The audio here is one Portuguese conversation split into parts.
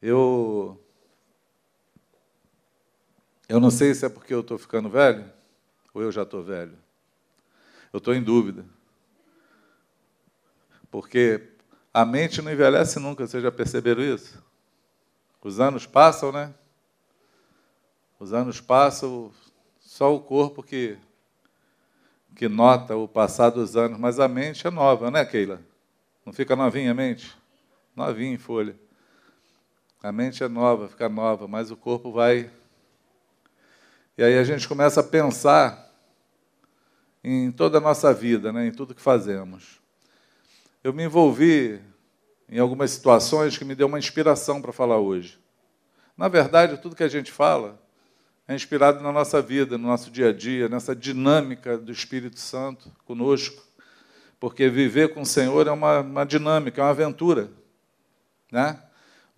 Eu. Eu não sei se é porque eu estou ficando velho ou eu já estou velho. Eu estou em dúvida. Porque a mente não envelhece nunca, vocês já perceberam isso? Os anos passam, né? Os anos passam, só o corpo que, que nota o passar dos anos, mas a mente é nova, né, Keila? Não fica novinha a mente? Novinha em folha. A mente é nova, fica nova, mas o corpo vai. E aí a gente começa a pensar em toda a nossa vida, né, em tudo que fazemos. Eu me envolvi em algumas situações que me deu uma inspiração para falar hoje. Na verdade, tudo que a gente fala é inspirado na nossa vida, no nosso dia a dia, nessa dinâmica do Espírito Santo conosco. Porque viver com o Senhor é uma, uma dinâmica, é uma aventura. Né?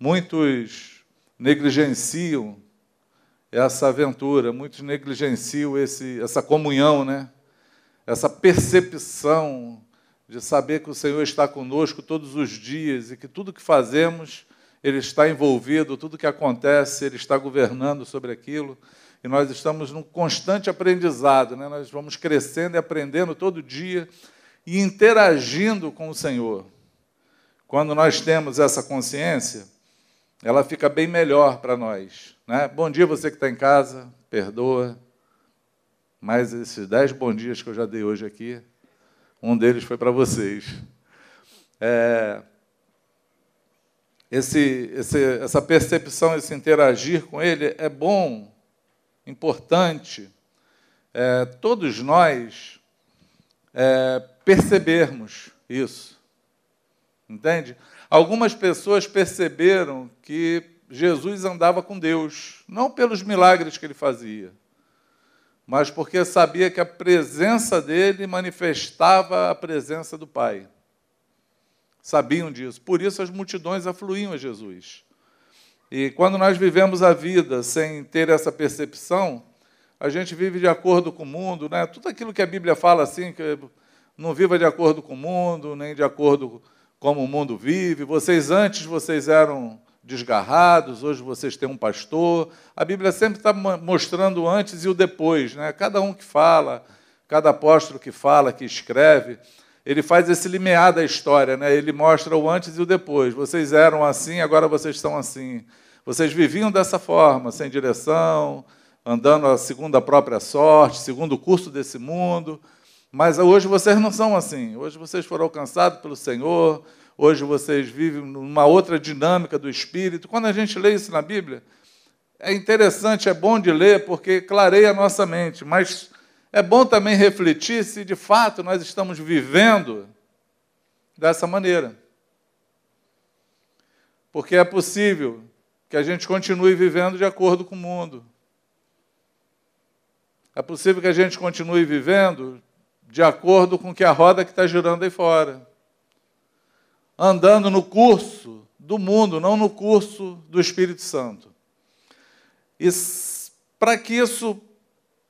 Muitos negligenciam essa aventura, muitos negligenciam esse, essa comunhão, né? essa percepção de saber que o Senhor está conosco todos os dias e que tudo que fazemos, Ele está envolvido, tudo que acontece, Ele está governando sobre aquilo e nós estamos num constante aprendizado, né? nós vamos crescendo e aprendendo todo dia e interagindo com o Senhor. Quando nós temos essa consciência, ela fica bem melhor para nós. Né? Bom dia, você que está em casa, perdoa. Mas esses dez bons dias que eu já dei hoje aqui, um deles foi para vocês. É, esse, esse, essa percepção, esse interagir com ele é bom importante é, todos nós é, percebermos isso. Entende? Algumas pessoas perceberam que Jesus andava com Deus, não pelos milagres que ele fazia, mas porque sabia que a presença dele manifestava a presença do Pai. Sabiam disso. Por isso as multidões afluíam a Jesus. E quando nós vivemos a vida sem ter essa percepção, a gente vive de acordo com o mundo, né? Tudo aquilo que a Bíblia fala assim, que não viva de acordo com o mundo, nem de acordo como o mundo vive. Vocês antes vocês eram desgarrados, hoje vocês têm um pastor. A Bíblia sempre está mostrando o antes e o depois, né? Cada um que fala, cada apóstolo que fala, que escreve, ele faz esse limiar da história, né? Ele mostra o antes e o depois. Vocês eram assim, agora vocês estão assim. Vocês viviam dessa forma, sem direção, andando segundo a própria sorte, segundo o curso desse mundo. Mas hoje vocês não são assim. Hoje vocês foram alcançados pelo Senhor. Hoje vocês vivem numa outra dinâmica do Espírito. Quando a gente lê isso na Bíblia, é interessante, é bom de ler, porque clareia a nossa mente. Mas é bom também refletir se de fato nós estamos vivendo dessa maneira. Porque é possível que a gente continue vivendo de acordo com o mundo. É possível que a gente continue vivendo de acordo com que a roda que está girando aí fora. Andando no curso do mundo, não no curso do Espírito Santo. E para que isso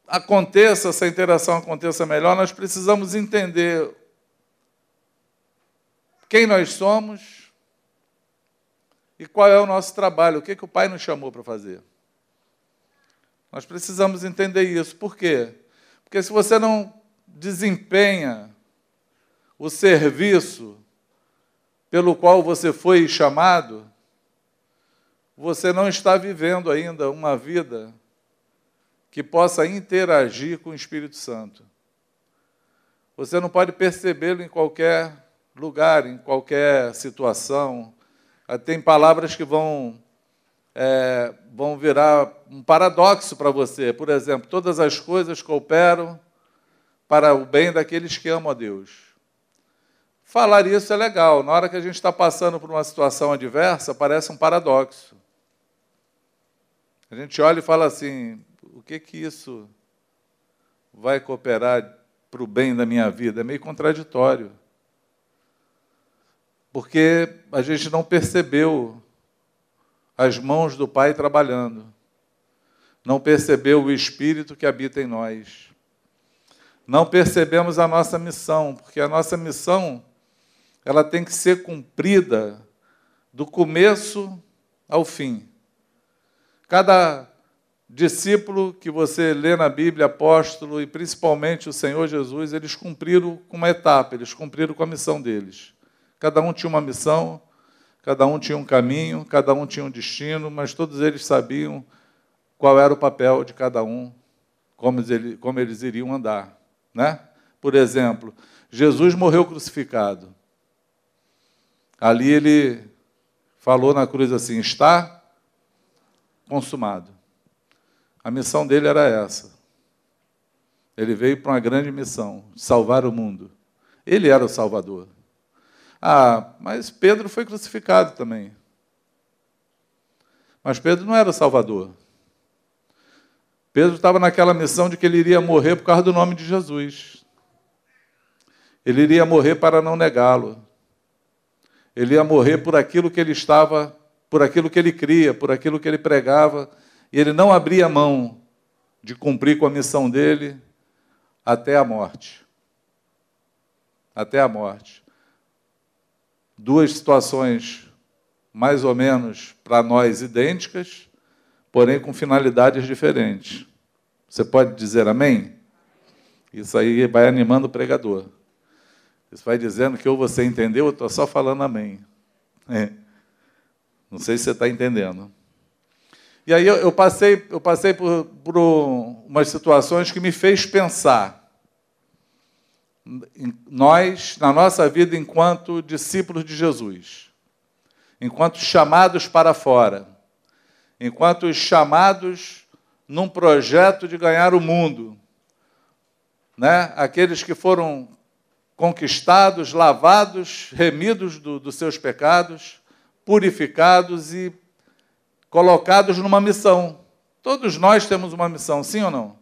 aconteça, essa interação aconteça melhor, nós precisamos entender quem nós somos, e qual é o nosso trabalho? O que, que o Pai nos chamou para fazer? Nós precisamos entender isso. Por quê? Porque se você não desempenha o serviço pelo qual você foi chamado, você não está vivendo ainda uma vida que possa interagir com o Espírito Santo. Você não pode percebê-lo em qualquer lugar, em qualquer situação, ah, tem palavras que vão, é, vão virar um paradoxo para você. Por exemplo, todas as coisas cooperam para o bem daqueles que amam a Deus. Falar isso é legal. Na hora que a gente está passando por uma situação adversa, parece um paradoxo. A gente olha e fala assim: o que que isso vai cooperar para o bem da minha vida? É meio contraditório porque a gente não percebeu as mãos do Pai trabalhando, não percebeu o Espírito que habita em nós, não percebemos a nossa missão, porque a nossa missão ela tem que ser cumprida do começo ao fim. Cada discípulo que você lê na Bíblia, apóstolo e principalmente o Senhor Jesus, eles cumpriram com uma etapa, eles cumpriram com a missão deles. Cada um tinha uma missão, cada um tinha um caminho, cada um tinha um destino, mas todos eles sabiam qual era o papel de cada um, como eles, como eles iriam andar. Né? Por exemplo, Jesus morreu crucificado. Ali ele falou na cruz assim: está consumado. A missão dele era essa. Ele veio para uma grande missão, salvar o mundo. Ele era o Salvador. Ah, mas Pedro foi crucificado também. Mas Pedro não era o Salvador. Pedro estava naquela missão de que ele iria morrer por causa do nome de Jesus. Ele iria morrer para não negá-lo. Ele ia morrer por aquilo que ele estava, por aquilo que ele cria, por aquilo que ele pregava, e ele não abria mão de cumprir com a missão dele até a morte. Até a morte. Duas situações mais ou menos para nós idênticas, porém com finalidades diferentes. Você pode dizer amém? Isso aí vai animando o pregador. Isso vai dizendo que ou você entendeu, ou estou só falando amém. É. Não sei se você está entendendo. E aí eu, eu, passei, eu passei por, por umas situações que me fez pensar. Nós, na nossa vida enquanto discípulos de Jesus, enquanto chamados para fora, enquanto chamados num projeto de ganhar o mundo, né? aqueles que foram conquistados, lavados, remidos do, dos seus pecados, purificados e colocados numa missão. Todos nós temos uma missão, sim ou não?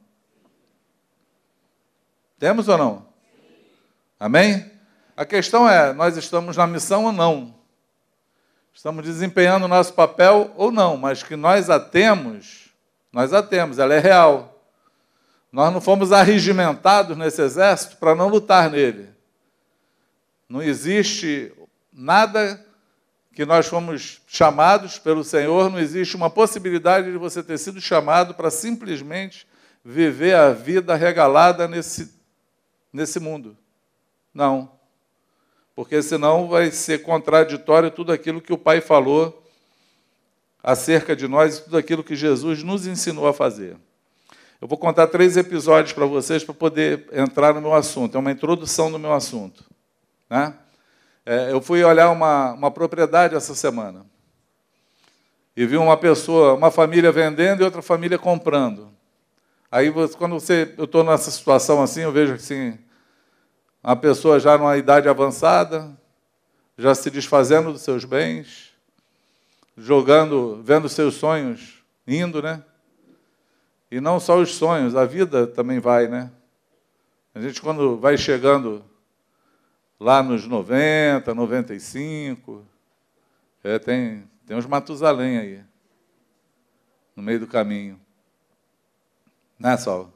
Temos ou não? Amém? A questão é: nós estamos na missão ou não? Estamos desempenhando o nosso papel ou não, mas que nós a temos, nós a temos, ela é real. Nós não fomos arregimentados nesse exército para não lutar nele. Não existe nada que nós fomos chamados pelo Senhor, não existe uma possibilidade de você ter sido chamado para simplesmente viver a vida regalada nesse, nesse mundo. Não porque senão vai ser contraditório tudo aquilo que o Pai falou acerca de nós e tudo aquilo que Jesus nos ensinou a fazer. Eu vou contar três episódios para vocês para poder entrar no meu assunto. É uma introdução do meu assunto. Né? É, eu fui olhar uma, uma propriedade essa semana e vi uma pessoa, uma família vendendo e outra família comprando. Aí, quando você, eu estou nessa situação assim, eu vejo assim, uma pessoa já numa idade avançada, já se desfazendo dos seus bens, jogando, vendo seus sonhos indo, né? E não só os sonhos, a vida também vai, né? A gente, quando vai chegando lá nos 90, 95, é, tem, tem uns Matusalém aí, no meio do caminho. Né, Sol?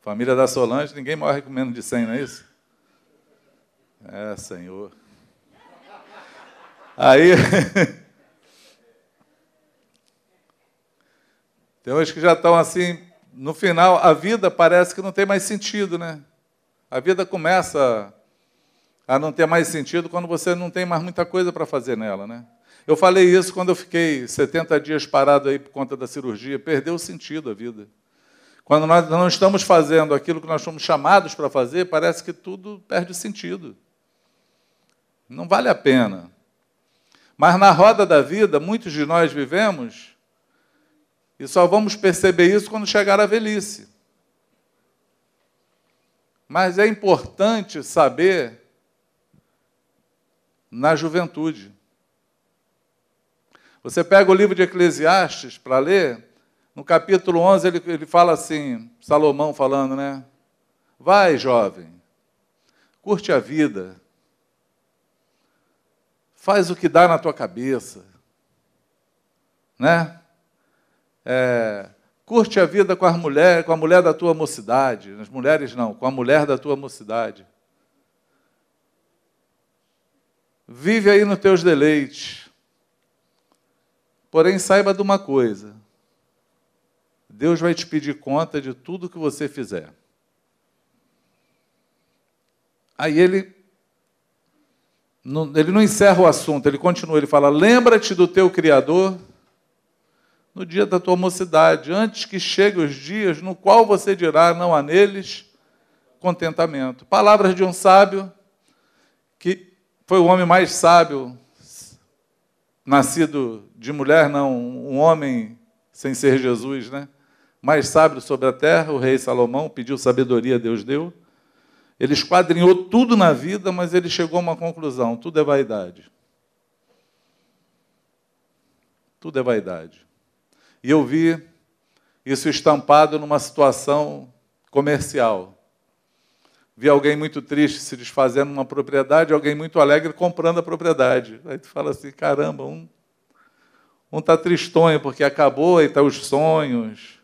Família da Solange, ninguém morre com menos de 100, não é isso? É, Senhor. Aí. tem uns que já estão assim, no final, a vida parece que não tem mais sentido, né? A vida começa a não ter mais sentido quando você não tem mais muita coisa para fazer nela, né? Eu falei isso quando eu fiquei 70 dias parado aí por conta da cirurgia, perdeu o sentido a vida. Quando nós não estamos fazendo aquilo que nós somos chamados para fazer, parece que tudo perde sentido. Não vale a pena. Mas na roda da vida, muitos de nós vivemos e só vamos perceber isso quando chegar a velhice. Mas é importante saber na juventude. Você pega o livro de Eclesiastes para ler, no capítulo 11 ele, ele fala assim, Salomão falando, né? Vai, jovem, curte a vida, faz o que dá na tua cabeça, né? É, curte a vida com a mulher, com a mulher da tua mocidade, as mulheres não, com a mulher da tua mocidade. Vive aí nos teus deleites. Porém, saiba de uma coisa: Deus vai te pedir conta de tudo que você fizer. Aí ele não, ele não encerra o assunto, ele continua, ele fala: Lembra-te do teu Criador no dia da tua mocidade, antes que cheguem os dias no qual você dirá: Não há neles contentamento. Palavras de um sábio, que foi o homem mais sábio, nascido de mulher, não, um homem sem ser Jesus, né? Mais sábio sobre a terra, o rei Salomão pediu sabedoria, Deus deu. Ele esquadrinhou tudo na vida, mas ele chegou a uma conclusão: tudo é vaidade. Tudo é vaidade. E eu vi isso estampado numa situação comercial. Vi alguém muito triste se desfazendo de uma propriedade, alguém muito alegre comprando a propriedade. Aí tu fala assim: caramba, um um está tristonho porque acabou e está os sonhos,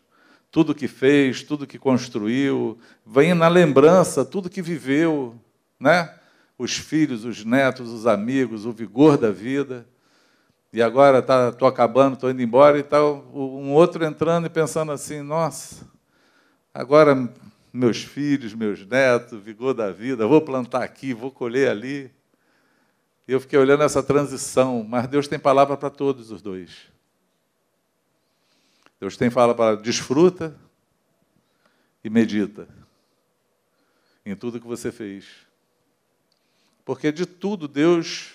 tudo que fez, tudo que construiu, vem na lembrança tudo que viveu, né? Os filhos, os netos, os amigos, o vigor da vida. E agora tá, tô acabando, tô indo embora e tal, um outro entrando e pensando assim, nossa, agora meus filhos, meus netos, vigor da vida, vou plantar aqui, vou colher ali. E eu fiquei olhando essa transição, mas Deus tem palavra para todos os dois. Deus tem fala para desfruta e medita em tudo que você fez. Porque de tudo Deus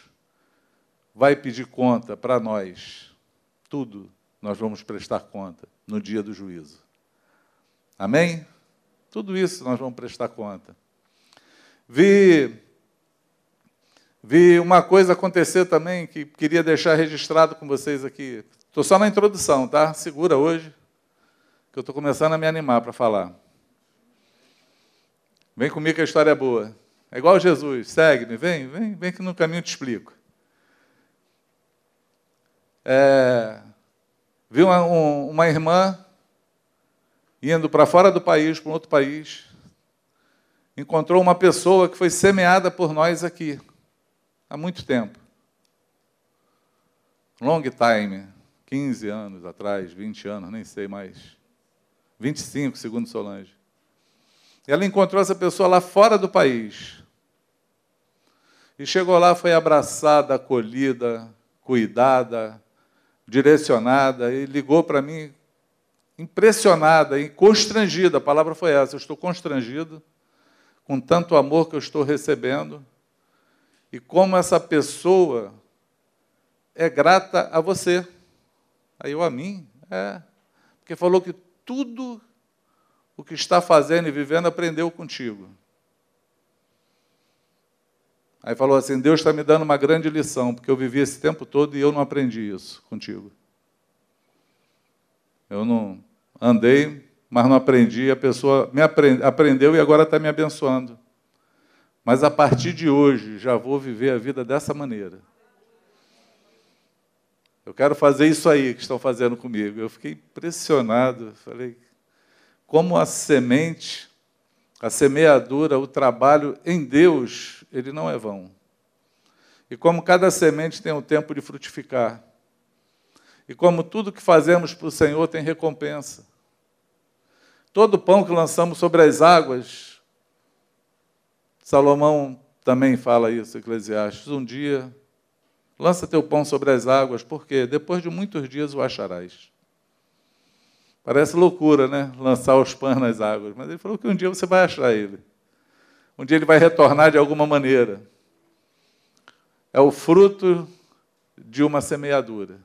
vai pedir conta para nós. Tudo nós vamos prestar conta no dia do juízo. Amém? Tudo isso nós vamos prestar conta. Vi, vi uma coisa acontecer também que queria deixar registrado com vocês aqui. Estou só na introdução, tá? Segura hoje, que eu estou começando a me animar para falar. Vem comigo que a história é boa. É igual Jesus, segue-me, vem, vem, vem que no caminho eu te explico. É, vi uma, um, uma irmã indo para fora do país, para um outro país, encontrou uma pessoa que foi semeada por nós aqui, há muito tempo. Long time, 15 anos atrás, 20 anos, nem sei mais. 25, segundo Solange. Ela encontrou essa pessoa lá fora do país. E chegou lá, foi abraçada, acolhida, cuidada, direcionada e ligou para mim impressionada e constrangida. A palavra foi essa: eu estou constrangido com tanto amor que eu estou recebendo e como essa pessoa é grata a você. Aí eu a mim, é, porque falou que tudo o que está fazendo e vivendo aprendeu contigo. Aí falou assim: Deus está me dando uma grande lição, porque eu vivi esse tempo todo e eu não aprendi isso contigo. Eu não andei, mas não aprendi. A pessoa me aprendeu e agora está me abençoando. Mas a partir de hoje já vou viver a vida dessa maneira. Eu quero fazer isso aí que estão fazendo comigo. Eu fiquei impressionado. Falei, como a semente a semeadura, o trabalho em Deus, ele não é vão. E como cada semente tem um tempo de frutificar. E como tudo que fazemos para o Senhor tem recompensa. Todo pão que lançamos sobre as águas, Salomão também fala isso, Eclesiastes. Um dia, lança teu pão sobre as águas, porque depois de muitos dias o acharás. Parece loucura, né? Lançar os pães nas águas. Mas ele falou que um dia você vai achar ele. Um dia ele vai retornar de alguma maneira. É o fruto de uma semeadura.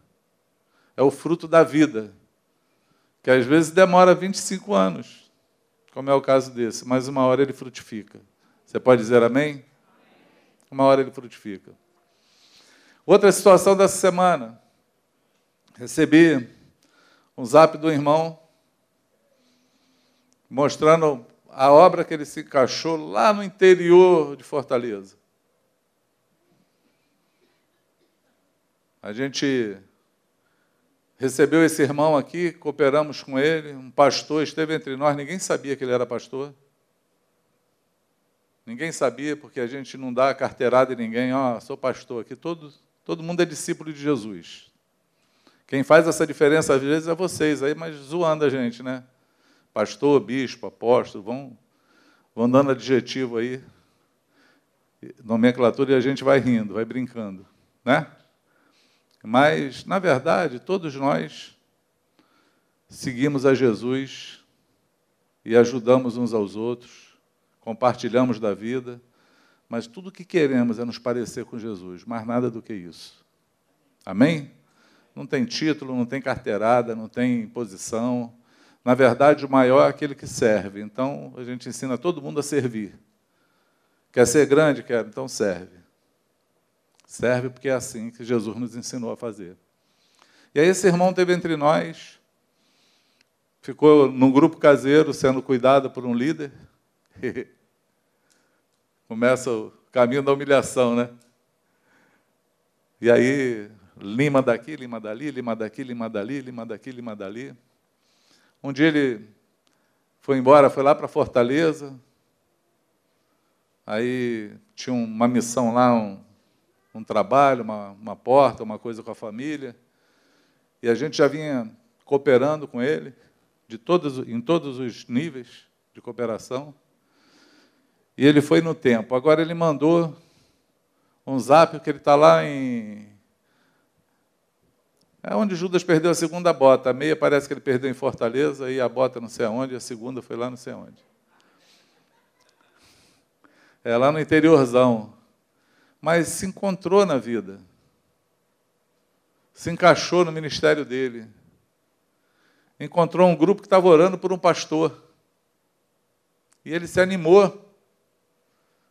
É o fruto da vida. Que às vezes demora 25 anos, como é o caso desse, mas uma hora ele frutifica. Você pode dizer amém? Uma hora ele frutifica. Outra situação dessa semana. Recebi um zap do irmão mostrando a obra que ele se encaixou lá no interior de Fortaleza. A gente recebeu esse irmão aqui, cooperamos com ele, um pastor esteve entre nós, ninguém sabia que ele era pastor. Ninguém sabia, porque a gente não dá carteirada em ninguém, ó, oh, sou pastor aqui, todo, todo mundo é discípulo de Jesus. Quem faz essa diferença às vezes é vocês aí, mas zoando a gente, né? Pastor, bispo, apóstolo, vão, vão dando adjetivo aí, nomenclatura, e a gente vai rindo, vai brincando, né? Mas, na verdade, todos nós seguimos a Jesus e ajudamos uns aos outros, compartilhamos da vida, mas tudo o que queremos é nos parecer com Jesus, mais nada do que isso. Amém? Não tem título, não tem carteirada, não tem posição. Na verdade, o maior é aquele que serve. Então, a gente ensina todo mundo a servir. Quer ser grande? Quer, então serve. Serve porque é assim que Jesus nos ensinou a fazer. E aí, esse irmão teve entre nós, ficou num grupo caseiro sendo cuidado por um líder. Começa o caminho da humilhação, né? E aí, lima daqui, lima dali, lima daqui, lima dali, lima daqui, lima dali. Um dia ele foi embora, foi lá para Fortaleza. Aí tinha uma missão lá, um, um trabalho, uma, uma porta, uma coisa com a família. E a gente já vinha cooperando com ele, de todos, em todos os níveis de cooperação. E ele foi no tempo. Agora ele mandou um zap que ele está lá em. É onde Judas perdeu a segunda bota. A meia parece que ele perdeu em Fortaleza, e a bota não sei aonde, a segunda foi lá não sei aonde. É lá no interiorzão mas se encontrou na vida, se encaixou no ministério dele, encontrou um grupo que estava orando por um pastor, e ele se animou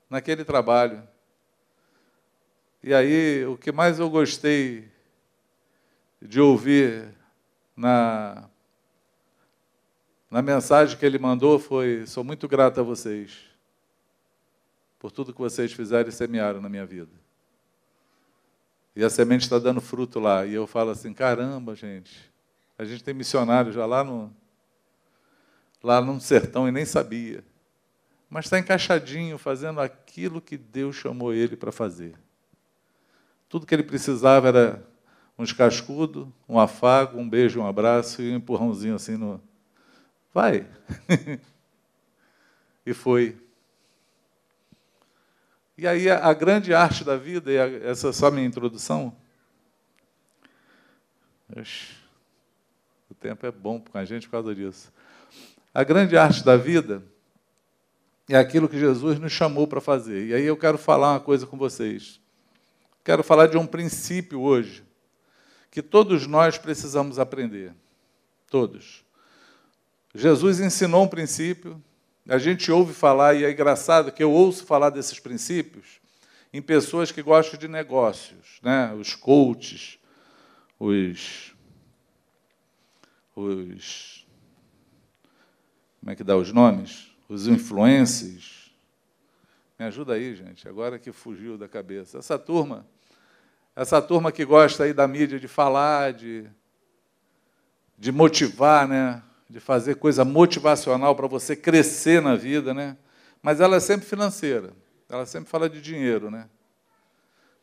naquele trabalho. E aí, o que mais eu gostei de ouvir na, na mensagem que ele mandou foi: sou muito grato a vocês por tudo que vocês fizeram e semearam na minha vida. E a semente está dando fruto lá. E eu falo assim: caramba, gente, a gente tem missionário já lá no, lá no sertão e nem sabia. Mas está encaixadinho, fazendo aquilo que Deus chamou ele para fazer. Tudo que ele precisava era um escascudo, um afago, um beijo, um abraço e um empurrãozinho assim no. Vai! e foi. E aí a, grande arte da vida, e essa é só minha introdução. o tempo é bom com a gente por causa disso. A grande arte da vida é aquilo que Jesus nos chamou para fazer. E aí eu quero falar uma coisa com vocês. Quero falar de um princípio hoje que todos nós precisamos aprender. Todos. Jesus ensinou um princípio, a gente ouve falar, e é engraçado que eu ouço falar desses princípios em pessoas que gostam de negócios, né? os coaches, os, os. Como é que dá os nomes? Os influencers. Me ajuda aí, gente, agora que fugiu da cabeça. Essa turma, essa turma que gosta aí da mídia de falar, de, de motivar, né? de fazer coisa motivacional para você crescer na vida, né? Mas ela é sempre financeira. Ela sempre fala de dinheiro, né?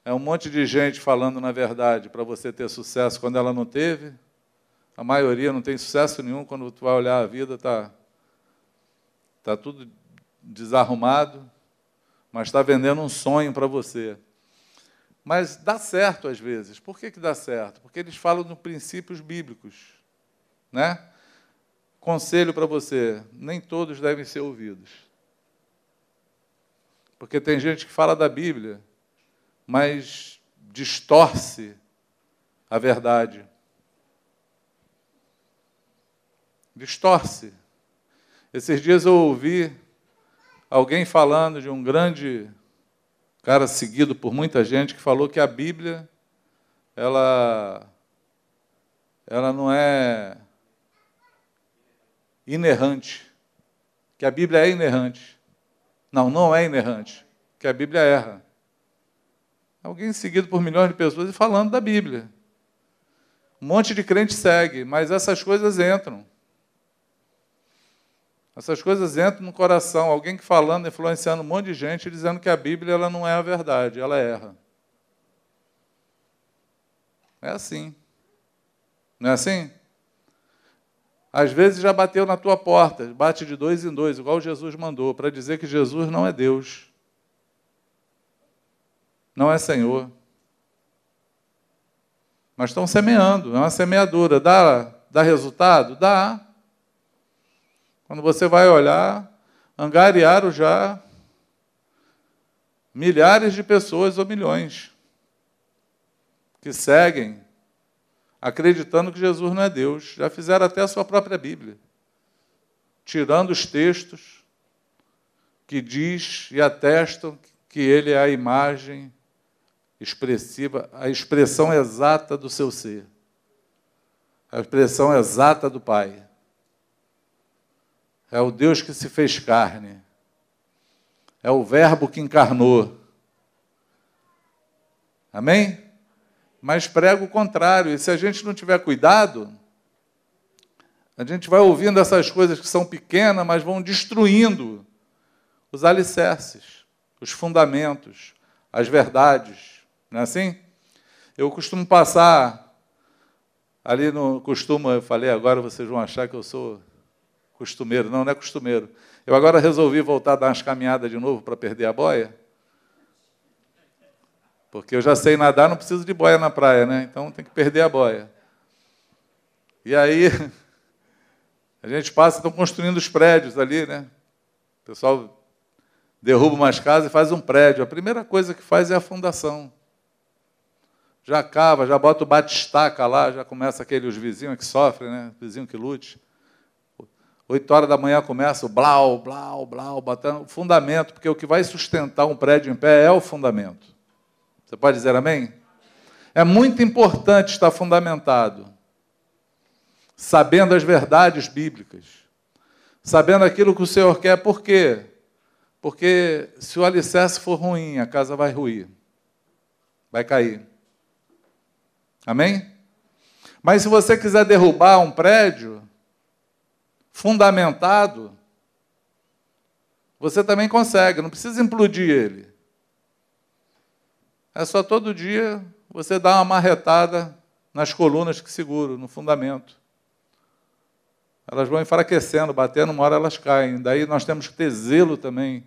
É um monte de gente falando na verdade para você ter sucesso quando ela não teve. A maioria não tem sucesso nenhum quando tu vai olhar a vida tá tá tudo desarrumado, mas está vendendo um sonho para você. Mas dá certo às vezes. Por que, que dá certo? Porque eles falam de princípios bíblicos, né? Conselho para você: nem todos devem ser ouvidos. Porque tem gente que fala da Bíblia, mas distorce a verdade. Distorce. Esses dias eu ouvi alguém falando de um grande cara seguido por muita gente que falou que a Bíblia ela ela não é inerrante. Que a Bíblia é inerrante. Não, não é inerrante. Que a Bíblia erra. Alguém seguido por milhões de pessoas e falando da Bíblia. Um monte de crente segue, mas essas coisas entram. Essas coisas entram no coração. Alguém que falando, influenciando um monte de gente, dizendo que a Bíblia ela não é a verdade, ela erra. É assim. Não é assim? Às vezes já bateu na tua porta, bate de dois em dois, igual Jesus mandou, para dizer que Jesus não é Deus, não é Senhor. Mas estão semeando, é uma semeadura. Dá, dá resultado? Dá. Quando você vai olhar, angariaram já milhares de pessoas ou milhões que seguem acreditando que Jesus não é Deus. Já fizeram até a sua própria Bíblia, tirando os textos que diz e atestam que ele é a imagem expressiva, a expressão exata do seu ser, a expressão exata do Pai. É o Deus que se fez carne, é o Verbo que encarnou. Amém? Mas prega o contrário, e se a gente não tiver cuidado, a gente vai ouvindo essas coisas que são pequenas, mas vão destruindo os alicerces, os fundamentos, as verdades. Não é assim? Eu costumo passar ali no costumo, eu falei agora vocês vão achar que eu sou costumeiro. Não, não é costumeiro. Eu agora resolvi voltar a dar umas caminhadas de novo para perder a boia. Porque eu já sei nadar, não preciso de boia na praia, né? Então tem que perder a boia. E aí a gente passa, estão construindo os prédios ali, né? O pessoal derruba umas casas e faz um prédio. A primeira coisa que faz é a fundação já cava, já bota o batistaca lá, já começa aquele, os vizinhos que sofrem, né? Vizinho que lute. Oito horas da manhã começa o blau, blau, blau, batendo fundamento, porque o que vai sustentar um prédio em pé é o fundamento. Você pode dizer amém? É muito importante estar fundamentado, sabendo as verdades bíblicas, sabendo aquilo que o Senhor quer, por quê? Porque se o alicerce for ruim, a casa vai ruir, vai cair. Amém? Mas se você quiser derrubar um prédio fundamentado, você também consegue, não precisa implodir ele. É só todo dia você dar uma marretada nas colunas que seguram, no fundamento. Elas vão enfraquecendo, batendo, uma hora elas caem. Daí nós temos que ter zelo também,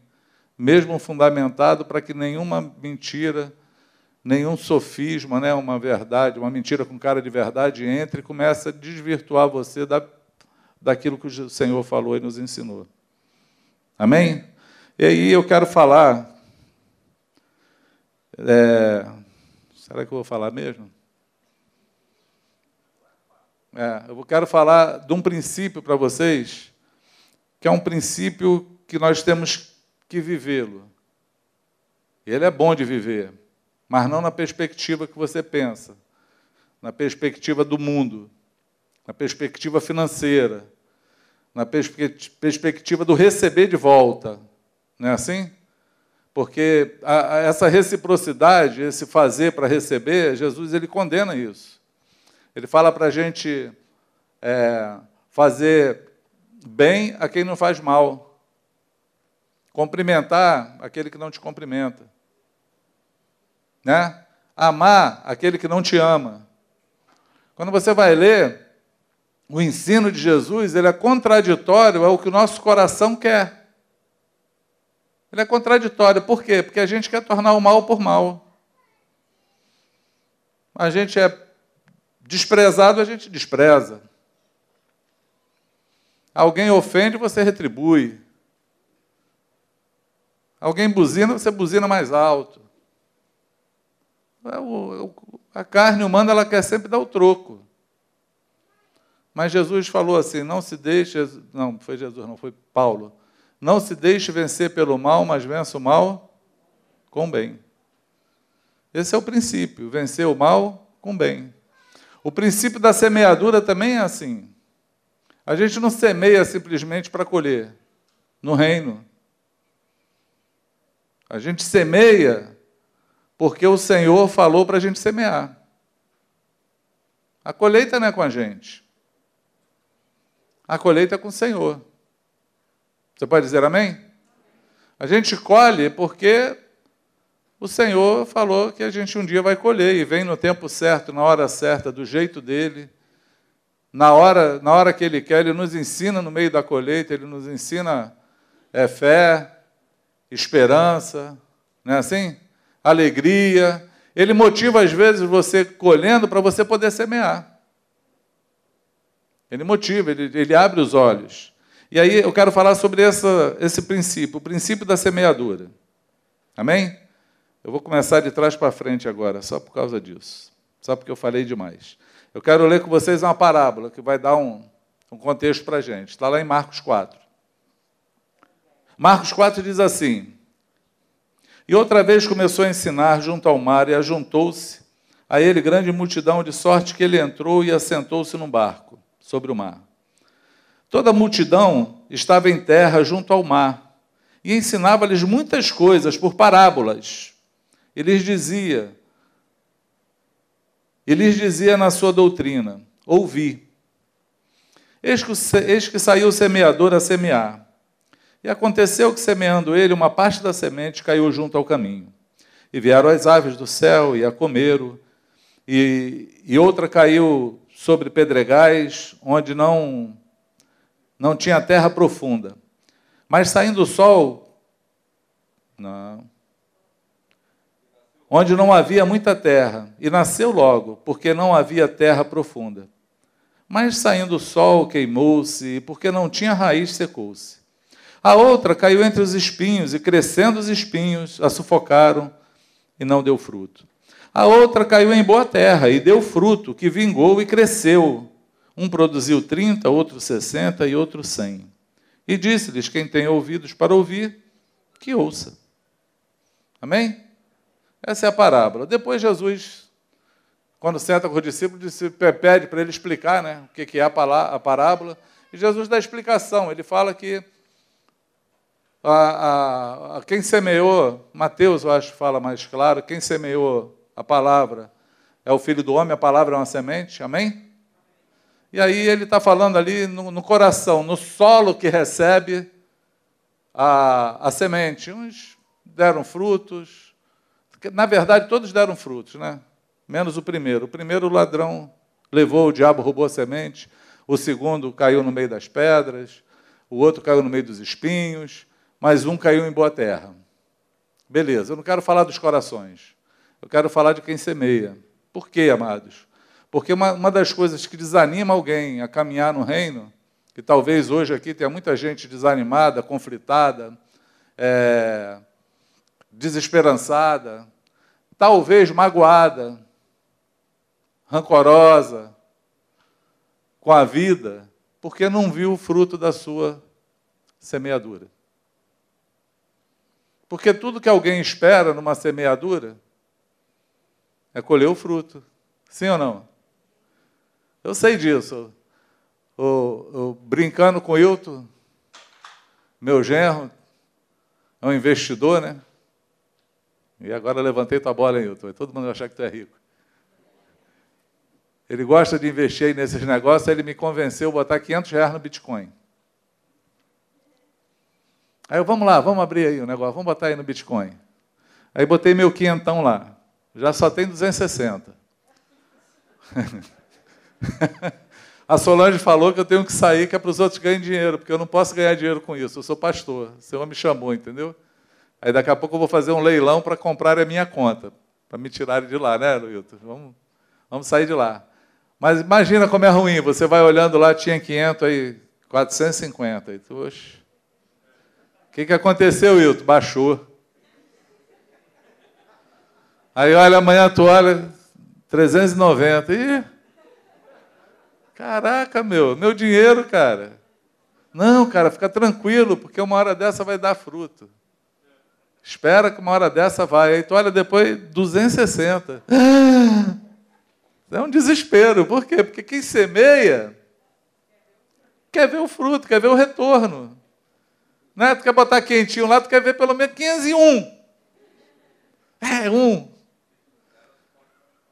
mesmo fundamentado, para que nenhuma mentira nenhum sofisma, né, uma verdade, uma mentira com cara de verdade entre e começa a desvirtuar você da, daquilo que o Senhor falou e nos ensinou. Amém? E aí eu quero falar. É, será que eu vou falar mesmo? É, eu quero falar de um princípio para vocês, que é um princípio que nós temos que vivê-lo. Ele é bom de viver mas não na perspectiva que você pensa, na perspectiva do mundo, na perspectiva financeira, na perspectiva do receber de volta. Não é assim? Porque a, a essa reciprocidade, esse fazer para receber, Jesus ele condena isso. Ele fala para a gente é, fazer bem a quem não faz mal, cumprimentar aquele que não te cumprimenta né? Amar aquele que não te ama. Quando você vai ler o ensino de Jesus, ele é contraditório ao que o nosso coração quer. Ele é contraditório. Por quê? Porque a gente quer tornar o mal por mal. A gente é desprezado, a gente despreza. Alguém ofende, você retribui. Alguém buzina, você buzina mais alto. É a carne humana ela quer sempre dar o troco. Mas Jesus falou assim: não se deixe. Não, foi Jesus, não, foi Paulo. Não se deixe vencer pelo mal, mas vença o mal com bem. Esse é o princípio: vencer o mal com bem. O princípio da semeadura também é assim. A gente não semeia simplesmente para colher no reino. A gente semeia porque o Senhor falou para a gente semear. A colheita não é com a gente. A colheita é com o Senhor. Você pode dizer amém? A gente colhe porque o Senhor falou que a gente um dia vai colher e vem no tempo certo, na hora certa, do jeito dele, na hora, na hora que Ele quer, Ele nos ensina no meio da colheita, Ele nos ensina é, fé, esperança, não é assim? Alegria. Ele motiva, às vezes, você colhendo para você poder semear. Ele motiva, ele, ele abre os olhos. E aí eu quero falar sobre essa, esse princípio, o princípio da semeadura. Amém? Eu vou começar de trás para frente agora, só por causa disso. Só porque eu falei demais. Eu quero ler com vocês uma parábola que vai dar um, um contexto para a gente. Está lá em Marcos 4. Marcos 4 diz assim: E outra vez começou a ensinar junto ao mar, e ajuntou-se a ele grande multidão, de sorte que ele entrou e assentou-se num barco sobre o mar. Toda a multidão estava em terra junto ao mar, e ensinava-lhes muitas coisas por parábolas. E lhes dizia, e lhes dizia na sua doutrina: Ouvi. Eis que, eis que saiu o semeador a semear. E aconteceu que, semeando ele, uma parte da semente caiu junto ao caminho. E vieram as aves do céu e a comeram, e, e outra caiu sobre pedregais, onde não, não tinha terra profunda. Mas saindo o sol, não, onde não havia muita terra, e nasceu logo, porque não havia terra profunda. Mas saindo o sol, queimou-se, e porque não tinha raiz, secou-se. A outra caiu entre os espinhos, e crescendo os espinhos, a sufocaram e não deu fruto. A outra caiu em boa terra e deu fruto, que vingou e cresceu. Um produziu trinta, outro sessenta e outro cem. E disse-lhes: Quem tem ouvidos para ouvir, que ouça. Amém? Essa é a parábola. Depois Jesus, quando senta com os discípulos, pede para ele explicar né, o que é a parábola. E Jesus dá explicação. Ele fala que a, a, a, quem semeou, Mateus, eu acho fala mais claro, quem semeou a palavra é o filho do homem, a palavra é uma semente, amém? E aí ele está falando ali no, no, coração, no solo que recebe a, a semente. Uns deram frutos, na verdade todos deram frutos, né? Menos o primeiro. O primeiro o ladrão levou, o diabo roubou a semente. O segundo caiu no meio das pedras. O outro caiu no meio dos espinhos mas um caiu em boa terra. Beleza, eu não quero falar dos corações, eu quero falar de quem semeia. Por quê, amados? Porque uma, uma das coisas que desanima alguém a caminhar no reino, que talvez hoje aqui tenha muita gente desanimada, conflitada, é, desesperançada, talvez magoada, rancorosa com a vida, porque não viu o fruto da sua semeadura. Porque tudo que alguém espera numa semeadura é colher o fruto. Sim ou não? Eu sei disso. O, brincando com o Hilton, meu genro, é um investidor, né? E agora levantei tua bola, Hilton? Todo mundo vai achar que tu é rico. Ele gosta de investir nesses negócios, ele me convenceu a botar 500 reais no Bitcoin. Aí eu, vamos lá, vamos abrir aí o negócio, vamos botar aí no Bitcoin. Aí botei meu quinhentão lá. Já só tem 260. A Solange falou que eu tenho que sair, que é para os outros ganharem dinheiro, porque eu não posso ganhar dinheiro com isso. Eu sou pastor. O Senhor me chamou, entendeu? Aí daqui a pouco eu vou fazer um leilão para comprar a minha conta, para me tirarem de lá, né, Luilton? Vamos, vamos sair de lá. Mas imagina como é ruim. Você vai olhando lá, tinha 500, aí 450. Aí tu, oxe, que, que aconteceu, Wilton? Baixou. Aí olha, amanhã tu olha, 390. Ih, caraca, meu, meu dinheiro, cara. Não, cara, fica tranquilo, porque uma hora dessa vai dar fruto. Espera que uma hora dessa vai. Aí tu olha depois, 260. É um desespero. Por quê? Porque quem semeia quer ver o fruto, quer ver o retorno. Né? Tu quer botar quentinho lá, tu quer ver pelo menos 501. É, um.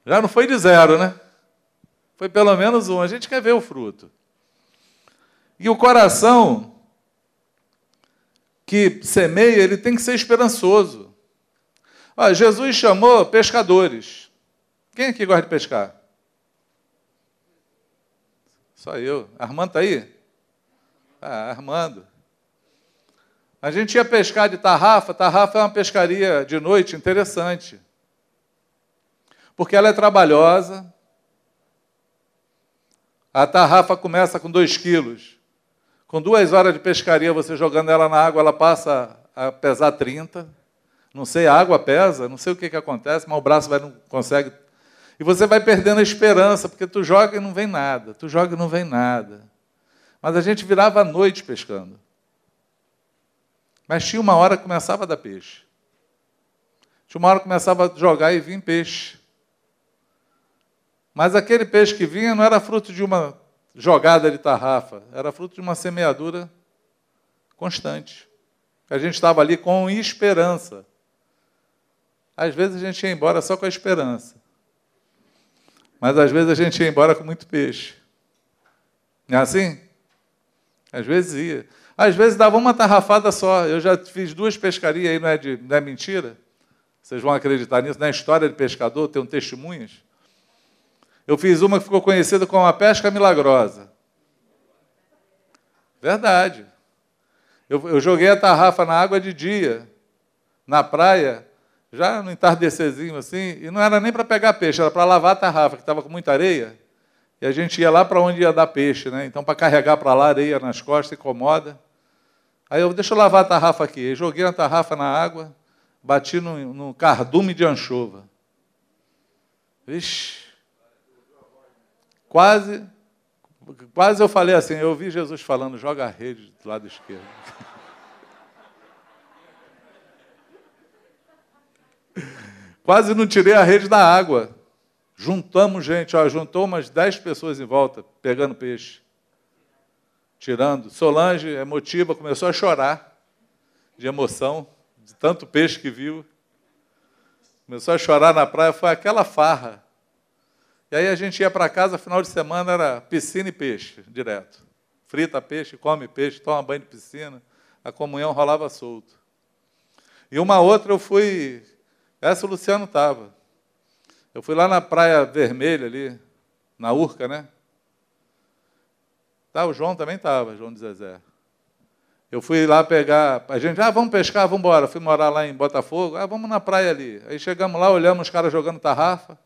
Já não foi de zero, né? Foi pelo menos um. A gente quer ver o fruto. E o coração que semeia, ele tem que ser esperançoso. Olha, Jesus chamou pescadores. Quem aqui gosta de pescar? Só eu. Armando está aí? Ah, Armando. A gente ia pescar de tarrafa. Tarrafa é uma pescaria de noite interessante. Porque ela é trabalhosa. A tarrafa começa com 2 quilos. Com duas horas de pescaria, você jogando ela na água, ela passa a pesar 30. Não sei, a água pesa, não sei o que, que acontece, mas o braço vai, não consegue. E você vai perdendo a esperança, porque tu joga e não vem nada, tu joga e não vem nada. Mas a gente virava à noite pescando. Mas tinha uma hora que começava a dar peixe. Tinha uma hora que começava a jogar e vir peixe. Mas aquele peixe que vinha não era fruto de uma jogada de tarrafa, era fruto de uma semeadura constante. A gente estava ali com esperança. Às vezes a gente ia embora só com a esperança. Mas às vezes a gente ia embora com muito peixe. Não é assim? Às vezes ia. Às vezes dava uma tarrafada só. Eu já fiz duas pescarias aí, não é, de, não é mentira? Vocês vão acreditar nisso? Na história de pescador, tem um testemunhas. Eu fiz uma que ficou conhecida como a pesca milagrosa. Verdade. Eu, eu joguei a tarrafa na água de dia, na praia, já no entardecerzinho assim, e não era nem para pegar peixe, era para lavar a tarrafa, que estava com muita areia. E a gente ia lá para onde ia dar peixe, né? Então, para carregar para lá areia nas costas, incomoda. Aí eu, deixa eu lavar a tarrafa aqui. Eu joguei a tarrafa na água, bati no, no cardume de anchova. Vixe. Quase, quase eu falei assim, eu ouvi Jesus falando, joga a rede do lado esquerdo. Quase não tirei a rede da água. Juntamos gente, ó, juntou umas dez pessoas em volta, pegando peixe. Tirando. Solange, emotiva, começou a chorar de emoção, de tanto peixe que viu. Começou a chorar na praia, foi aquela farra. E aí a gente ia para casa, final de semana era piscina e peixe, direto. Frita peixe, come peixe, toma banho de piscina. A comunhão rolava solto. E uma outra eu fui essa o Luciano estava. Eu fui lá na Praia Vermelha, ali, na Urca, né? Tá, o João também estava, João de Zezé. Eu fui lá pegar. A gente, ah, vamos pescar, vamos embora. Fui morar lá em Botafogo. Ah, vamos na praia ali. Aí chegamos lá, olhamos os caras jogando tarrafa.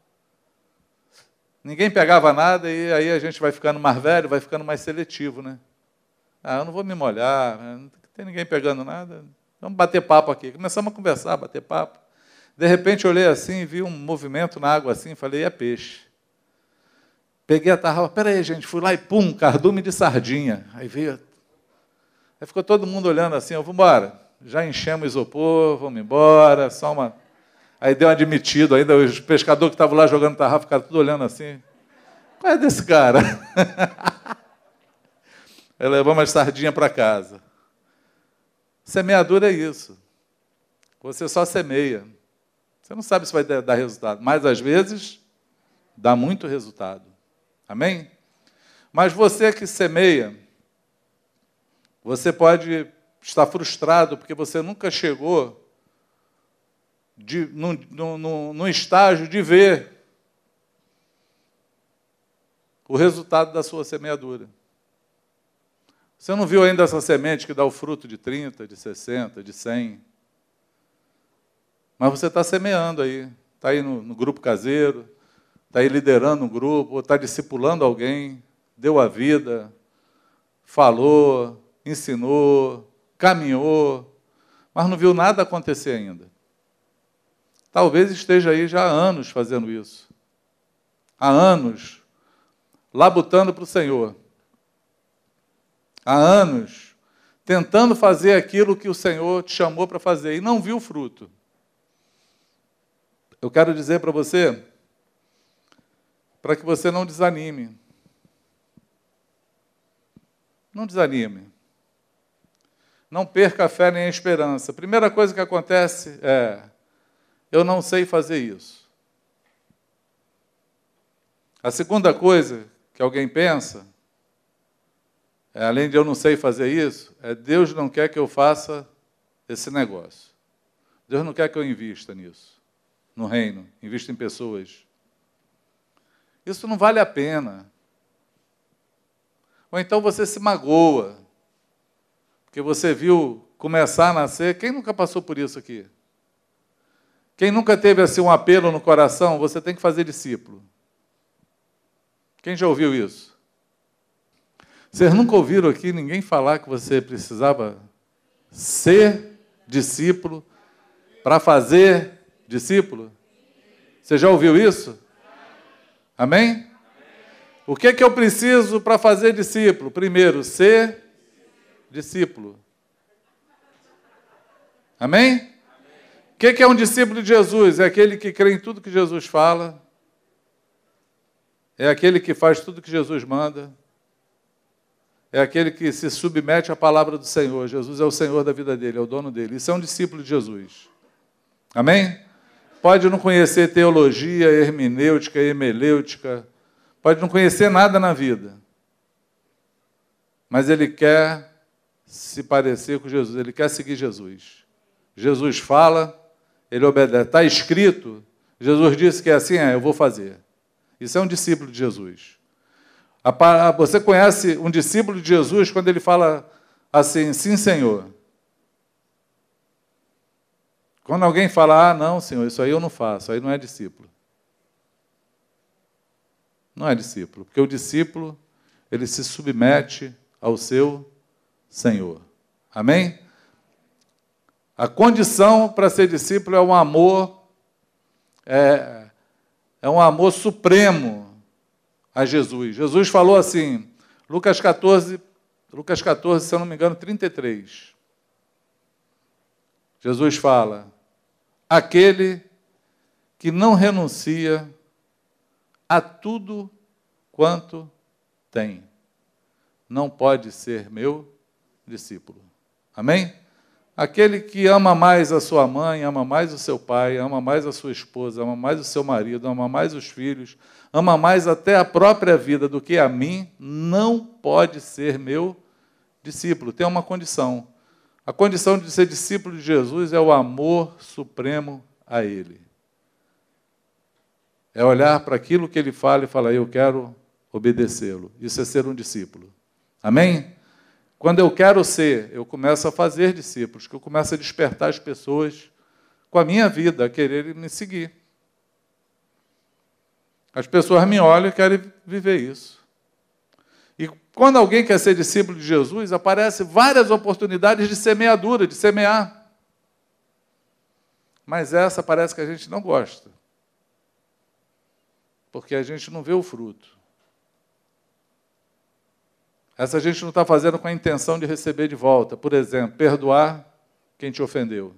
Ninguém pegava nada e aí a gente vai ficando mais velho, vai ficando mais seletivo, né? Ah, eu não vou me molhar, né? não tem ninguém pegando nada. Vamos bater papo aqui. Começamos a conversar, bater papo. De repente olhei assim, vi um movimento na água assim, falei, é peixe. Peguei a tarrafa, peraí, gente, fui lá e pum, cardume de sardinha. Aí veio. Aí ficou todo mundo olhando assim, vou embora. Já enchemos o isopor, vamos embora, só uma. Aí deu um admitido ainda, os pescadores que estavam lá jogando tarrafa ficaram tudo olhando assim. Qual é desse cara? Aí levamos as sardinhas para casa. Semeadura é isso. Você só semeia. Você não sabe se vai dar resultado, mas às vezes dá muito resultado. Amém? Mas você que semeia, você pode estar frustrado porque você nunca chegou de, no, estágio de ver o resultado da sua semeadura. Você não viu ainda essa semente que dá o fruto de 30, de 60, de 100. Mas você está semeando aí, está aí no, no, grupo caseiro, está aí liderando um grupo, está discipulando alguém, deu a vida, falou, ensinou, caminhou, mas não viu nada acontecer ainda. Talvez esteja aí já há anos fazendo isso. Há anos, labutando para o Senhor. Há anos, tentando fazer aquilo que o Senhor te chamou para fazer e não viu fruto. Eu quero dizer para você, para que você não desanime. Não desanime. Não perca a fé nem a esperança. A primeira coisa que acontece é: eu não sei fazer isso. A segunda coisa que alguém pensa, é, além de eu não sei fazer isso, é Deus não quer que eu faça esse negócio. Deus não quer que eu invista nisso no reino, invista em pessoas. Isso não vale a pena. Ou então você se magoa, porque você viu começar a nascer. Quem nunca passou por isso aqui? Quem nunca teve assim um apelo no coração, você tem que fazer discípulo. Quem já ouviu isso? Vocês nunca ouviram aqui ninguém falar que você precisava ser discípulo para fazer discípulo? Você já ouviu isso? Amém? O que é que eu preciso para fazer discípulo? Primeiro, ser discípulo. Amém? Que é, é um discípulo de Jesus? É aquele que crê em tudo que Jesus fala, é aquele que faz tudo que Jesus manda, é aquele que se submete à palavra do Senhor. Jesus é o Senhor da vida dele, é o dono dele. Isso é um discípulo de Jesus. Amém? Pode não conhecer teologia, hermenêutica, hemelêutica, pode não conhecer nada na vida, mas ele quer se parecer com Jesus, ele quer seguir Jesus. Jesus fala, ele obedece. Está escrito, Jesus disse que é assim, é, eu vou fazer. Isso é um discípulo de Jesus. Você conhece um discípulo de Jesus quando ele fala assim, sim, Senhor. Quando alguém fala, ah, não, Senhor, isso aí eu não faço, aí não é discípulo. Não é discípulo, porque o discípulo, ele se submete ao seu Senhor. Amém? A condição para ser discípulo é um amor, é, é um amor supremo a Jesus. Jesus falou assim, Lucas 14, Lucas 14, se eu não me engano, 33. Jesus fala: aquele que não renuncia a tudo quanto tem, não pode ser meu discípulo. Amém? Aquele que ama mais a sua mãe, ama mais o seu pai, ama mais a sua esposa, ama mais o seu marido, ama mais os filhos, ama mais até a própria vida do que a mim, não pode ser meu discípulo. Tem uma condição. A condição de ser discípulo de Jesus é o amor supremo a Ele. É olhar para aquilo que Ele fala e falar, eu quero obedecê-lo. Isso é ser um discípulo. Amém? Quando eu quero ser, eu começo a fazer discípulos, que eu começo a despertar as pessoas com a minha vida, a quererem me seguir. As pessoas me olham e querem viver isso. E quando alguém quer ser discípulo de Jesus, aparecem várias oportunidades de semeadura, de semear. Mas essa parece que a gente não gosta. Porque a gente não vê o fruto. Essa gente não está fazendo com a intenção de receber de volta. Por exemplo, perdoar quem te ofendeu.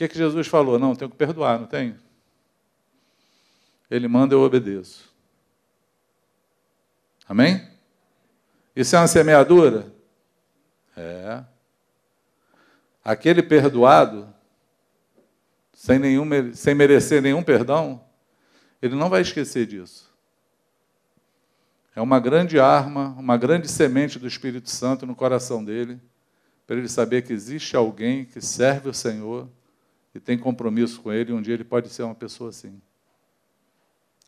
que, que Jesus falou? Não, tenho que perdoar, não tem? Ele manda, eu obedeço. Amém? Isso é uma semeadura? É. Aquele perdoado, sem, nenhum, sem merecer nenhum perdão, ele não vai esquecer disso. É uma grande arma, uma grande semente do Espírito Santo no coração dele, para ele saber que existe alguém que serve o Senhor e tem compromisso com Ele, um dia ele pode ser uma pessoa assim.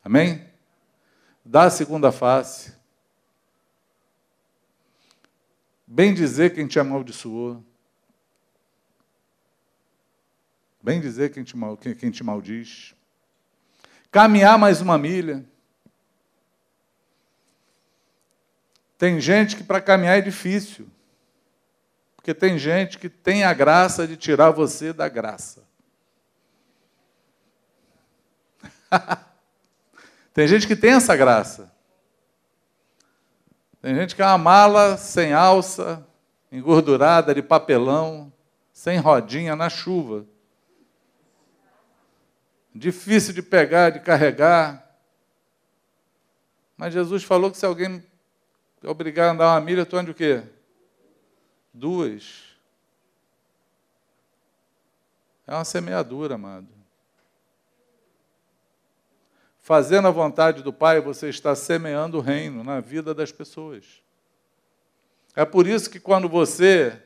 Amém? Dá a segunda face. Bem dizer quem te amaldiçoou. Bem dizer quem te, quem, quem te maldiz. Caminhar mais uma milha. Tem gente que para caminhar é difícil. Porque tem gente que tem a graça de tirar você da graça. tem gente que tem essa graça. Tem gente que é uma mala sem alça, engordurada, de papelão, sem rodinha, na chuva. Difícil de pegar, de carregar. Mas Jesus falou que se alguém é obrigar a andar uma milha, tu ande o quê? Duas. É uma semeadura, amado. Fazendo a vontade do Pai, você está semeando o reino na vida das pessoas. É por isso que quando você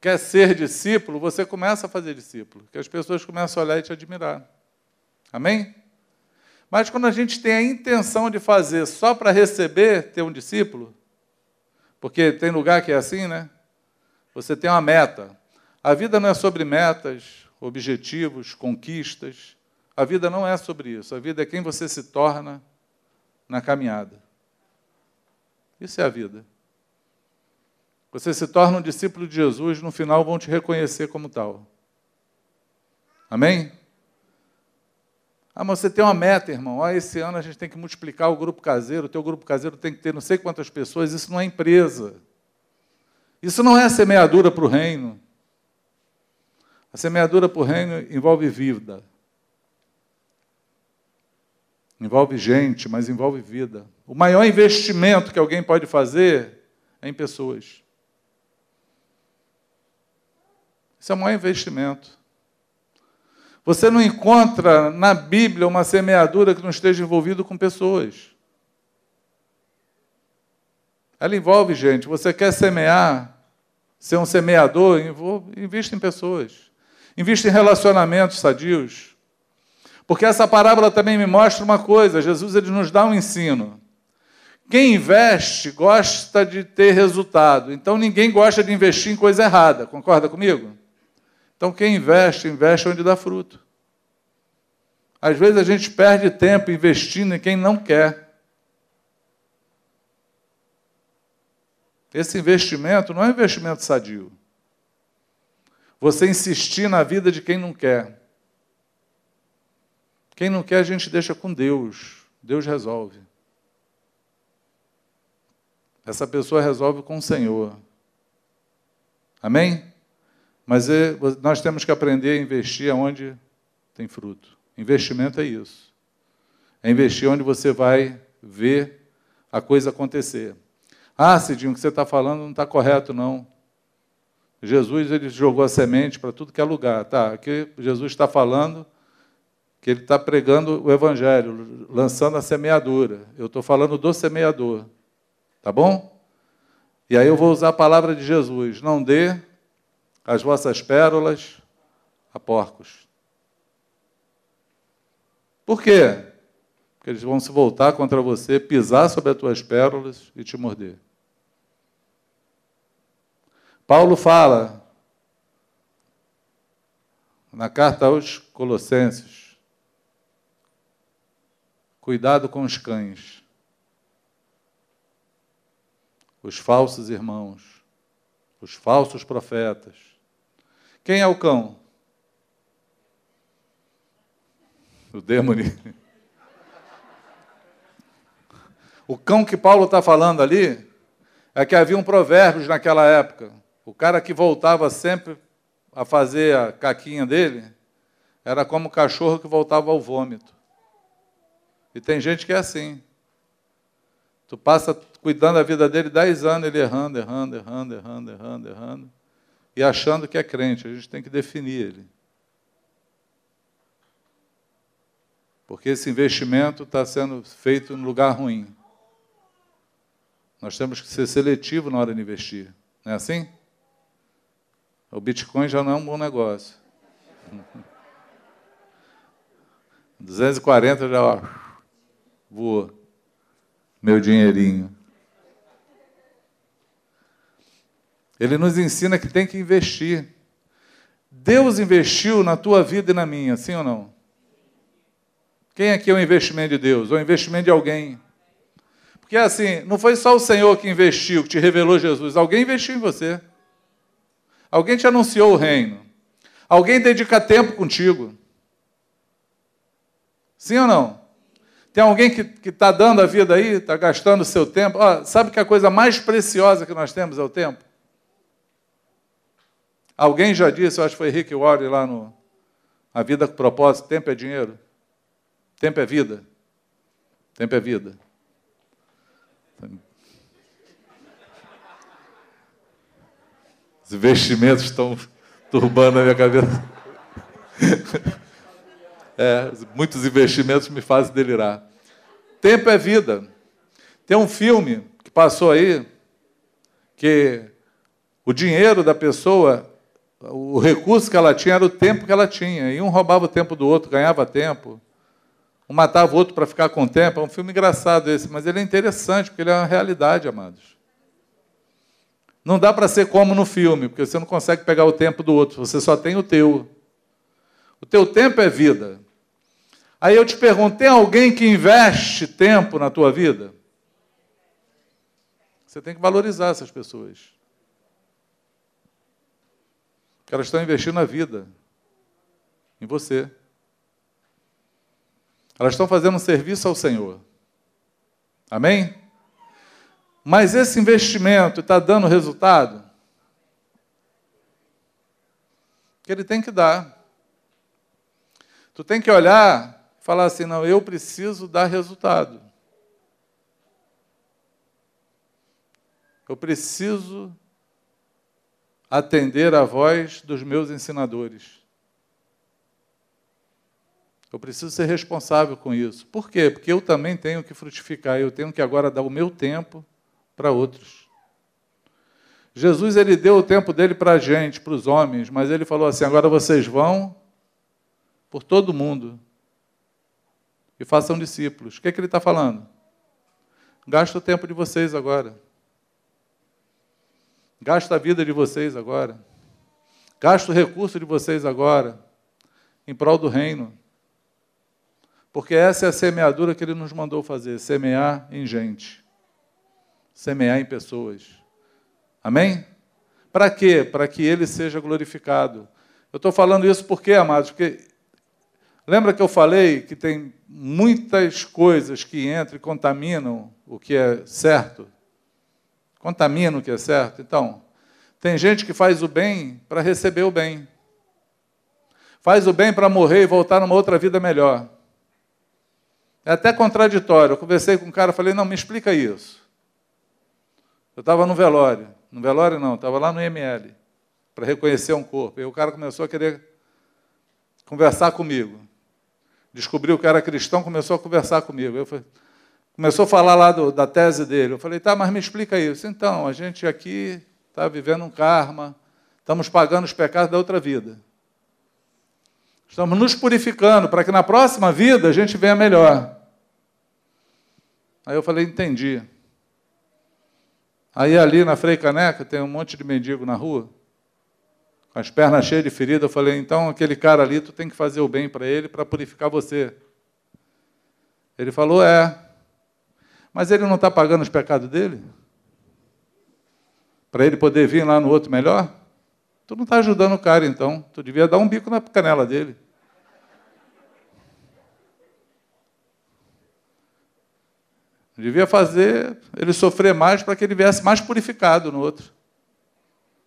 quer ser discípulo, você começa a fazer discípulo, que as pessoas começam a olhar e te admirar. Amém? Mas quando a gente tem a intenção de fazer só para receber, ter um discípulo, porque tem lugar que é assim, né? Você tem uma meta. A vida não é sobre metas, objetivos, conquistas. A vida não é sobre isso. A vida é quem você se torna na caminhada. Isso é a vida. Você se torna um discípulo de Jesus, no final vão te reconhecer como tal. Amém? Ah, mas você tem uma meta, irmão. Ah, esse ano a gente tem que multiplicar o grupo caseiro, o teu grupo caseiro tem que ter não sei quantas pessoas. Isso não é empresa. Isso não é semeadura para o reino. A semeadura para o reino envolve vida. Envolve gente, mas envolve vida. O maior investimento que alguém pode fazer é em pessoas. Isso é o maior investimento. Você não encontra na Bíblia uma semeadura que não esteja envolvida com pessoas. Ela envolve gente. Você quer semear, ser um semeador, invista em pessoas. Invista em relacionamentos sadios. Porque essa parábola também me mostra uma coisa: Jesus ele nos dá um ensino. Quem investe gosta de ter resultado. Então ninguém gosta de investir em coisa errada. Concorda comigo? Então, quem investe, investe onde dá fruto. Às vezes a gente perde tempo investindo em quem não quer. Esse investimento não é um investimento sadio. Você insistir na vida de quem não quer. Quem não quer, a gente deixa com Deus. Deus resolve. Essa pessoa resolve com o Senhor. Amém? Mas é, nós temos que aprender a investir onde tem fruto. Investimento é isso. É investir onde você vai ver a coisa acontecer. Ah, Cidinho, o que você está falando não está correto, não. Jesus ele jogou a semente para tudo que é lugar. Tá, aqui Jesus está falando que ele está pregando o Evangelho, lançando a semeadura. Eu estou falando do semeador. Tá bom? E aí eu vou usar a palavra de Jesus. Não dê as vossas pérolas a porcos. Por quê? Porque eles vão se voltar contra você, pisar sobre as tuas pérolas e te morder. Paulo fala na carta aos Colossenses: cuidado com os cães, os falsos irmãos, os falsos profetas, quem é o cão? O demônio. O cão que Paulo está falando ali é que havia um provérbios naquela época. O cara que voltava sempre a fazer a caquinha dele era como o cachorro que voltava ao vômito. E tem gente que é assim. Tu passa cuidando da vida dele dez anos, ele errando, errando, errando, errando, errando, errando e achando que é crente. A gente tem que definir ele. Porque esse investimento está sendo feito em lugar ruim. Nós temos que ser seletivo na hora de investir. Não é assim? O Bitcoin já não é um bom negócio. 240 já ó, voou. Meu dinheirinho. Ele nos ensina que tem que investir. Deus investiu na tua vida e na minha, sim ou não? Quem aqui é o investimento de Deus? Ou o investimento de alguém? Porque assim, não foi só o Senhor que investiu, que te revelou Jesus. Alguém investiu em você. Alguém te anunciou o reino. Alguém dedica tempo contigo. Sim ou não? Tem alguém que está dando a vida aí, está gastando o seu tempo. sabe que a coisa mais preciosa que nós temos é o tempo? Alguém já disse, eu acho que foi Rick Warren lá no A Vida com Propósito, tempo é dinheiro. Tempo é vida. Tempo é vida. Os investimentos estão turbando a minha cabeça. É, muitos investimentos me fazem delirar. Tempo é vida. Tem um filme que passou aí que o dinheiro da pessoa o recurso que ela tinha era o tempo que ela tinha. E um roubava o tempo do outro, ganhava tempo. Um matava o outro para ficar com o tempo. É um filme engraçado esse, mas ele é interessante, porque ele é uma realidade, amados. Não dá para ser como no filme, porque você não consegue pegar o tempo do outro, você só tem o teu. O teu tempo é vida. Aí eu te pergunto: tem alguém que investe tempo na tua vida? Você tem que valorizar essas pessoas. Elas estão investindo a vida em você. Elas estão fazendo um serviço ao Senhor. Amém? Mas esse investimento está dando resultado? Que ele tem que dar. Tu tem que olhar e falar assim: não, eu preciso dar resultado. Eu preciso atender a voz dos meus ensinadores. Eu preciso ser responsável com isso. Por quê? Porque eu também tenho que frutificar, eu tenho que agora dar o meu tempo para outros. Jesus ele deu o tempo dele para a gente, para os homens, mas ele falou assim: agora vocês vão por todo mundo e façam discípulos. O que, é que ele está falando? Gasta o tempo de vocês agora. Gasta a vida de vocês agora. Gasta o recurso de vocês agora em prol do reino. Porque essa é a semeadura que ele nos mandou fazer semear em gente semear em pessoas. Amém? Para quê? Para que ele seja glorificado. Eu estou falando isso porque, amados, porque lembra que eu falei que tem muitas coisas que entram e contaminam o que é certo? Contaminam o que é certo. Então, tem gente que faz o bem para receber o bem. Faz o bem para morrer e voltar numa outra vida melhor. É até contraditório. Eu conversei com um cara, falei: "Não, me explica isso". Eu estava no velório. No velório não, estava lá no ML, para reconhecer um corpo. E o cara começou a querer conversar comigo. Descobriu que era cristão, começou a conversar comigo. Eu falei, começou a falar lá do, da tese dele. Eu falei, tá, mas me explica isso. Então, a gente aqui está vivendo um karma, estamos pagando os pecados da outra vida. Estamos nos purificando para que na próxima vida a gente venha melhor. Aí eu falei, entendi. Aí ali na Frei Caneca tem um monte de mendigo na rua, com as pernas cheias de ferida. Eu falei, então aquele cara ali, tu tem que fazer o bem para ele para purificar você. Ele falou, é. Mas ele não está pagando os pecados dele? Para ele poder vir lá no outro melhor? Tu não está ajudando o cara, então. Tu devia dar um bico na canela dele. Devia fazer ele sofrer mais para que ele viesse mais purificado no outro.